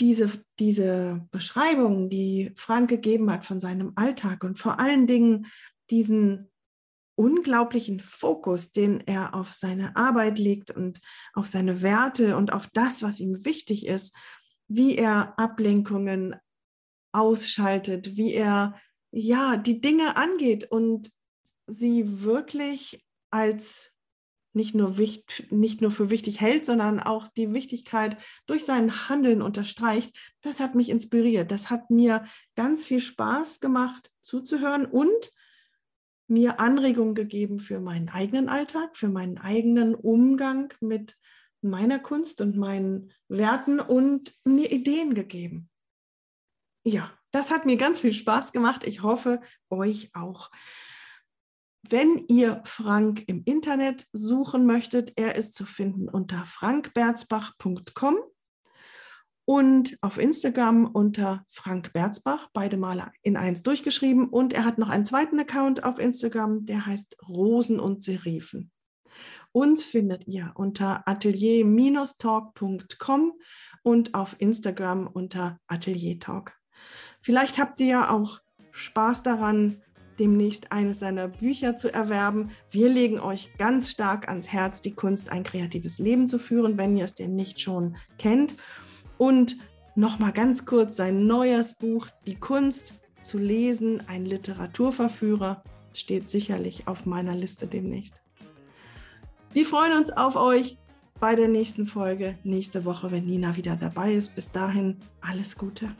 Diese, diese Beschreibung, die Frank gegeben hat von seinem Alltag und vor allen Dingen diesen unglaublichen Fokus, den er auf seine Arbeit legt und auf seine Werte und auf das, was ihm wichtig ist, wie er Ablenkungen ausschaltet, wie er ja die Dinge angeht und sie wirklich als nicht nur, wichtig, nicht nur für wichtig hält, sondern auch die Wichtigkeit durch sein Handeln unterstreicht, das hat mich inspiriert. Das hat mir ganz viel Spaß gemacht zuzuhören und mir Anregungen gegeben für meinen eigenen Alltag, für meinen eigenen Umgang mit meiner Kunst und meinen Werten und mir Ideen gegeben. Ja, das hat mir ganz viel Spaß gemacht. Ich hoffe, euch auch. Wenn ihr Frank im Internet suchen möchtet, er ist zu finden unter frankberzbach.com und auf Instagram unter Frank Berzbach, beide Male in eins durchgeschrieben. Und er hat noch einen zweiten Account auf Instagram, der heißt Rosen und Serifen. Uns findet ihr unter atelier-talk.com und auf Instagram unter Atelier Talk. Vielleicht habt ihr ja auch Spaß daran, demnächst eines seiner Bücher zu erwerben. Wir legen euch ganz stark ans Herz, die Kunst, ein kreatives Leben zu führen, wenn ihr es denn nicht schon kennt. Und nochmal ganz kurz sein neues Buch, Die Kunst zu lesen, ein Literaturverführer, steht sicherlich auf meiner Liste demnächst. Wir freuen uns auf euch bei der nächsten Folge, nächste Woche, wenn Nina wieder dabei ist. Bis dahin, alles Gute.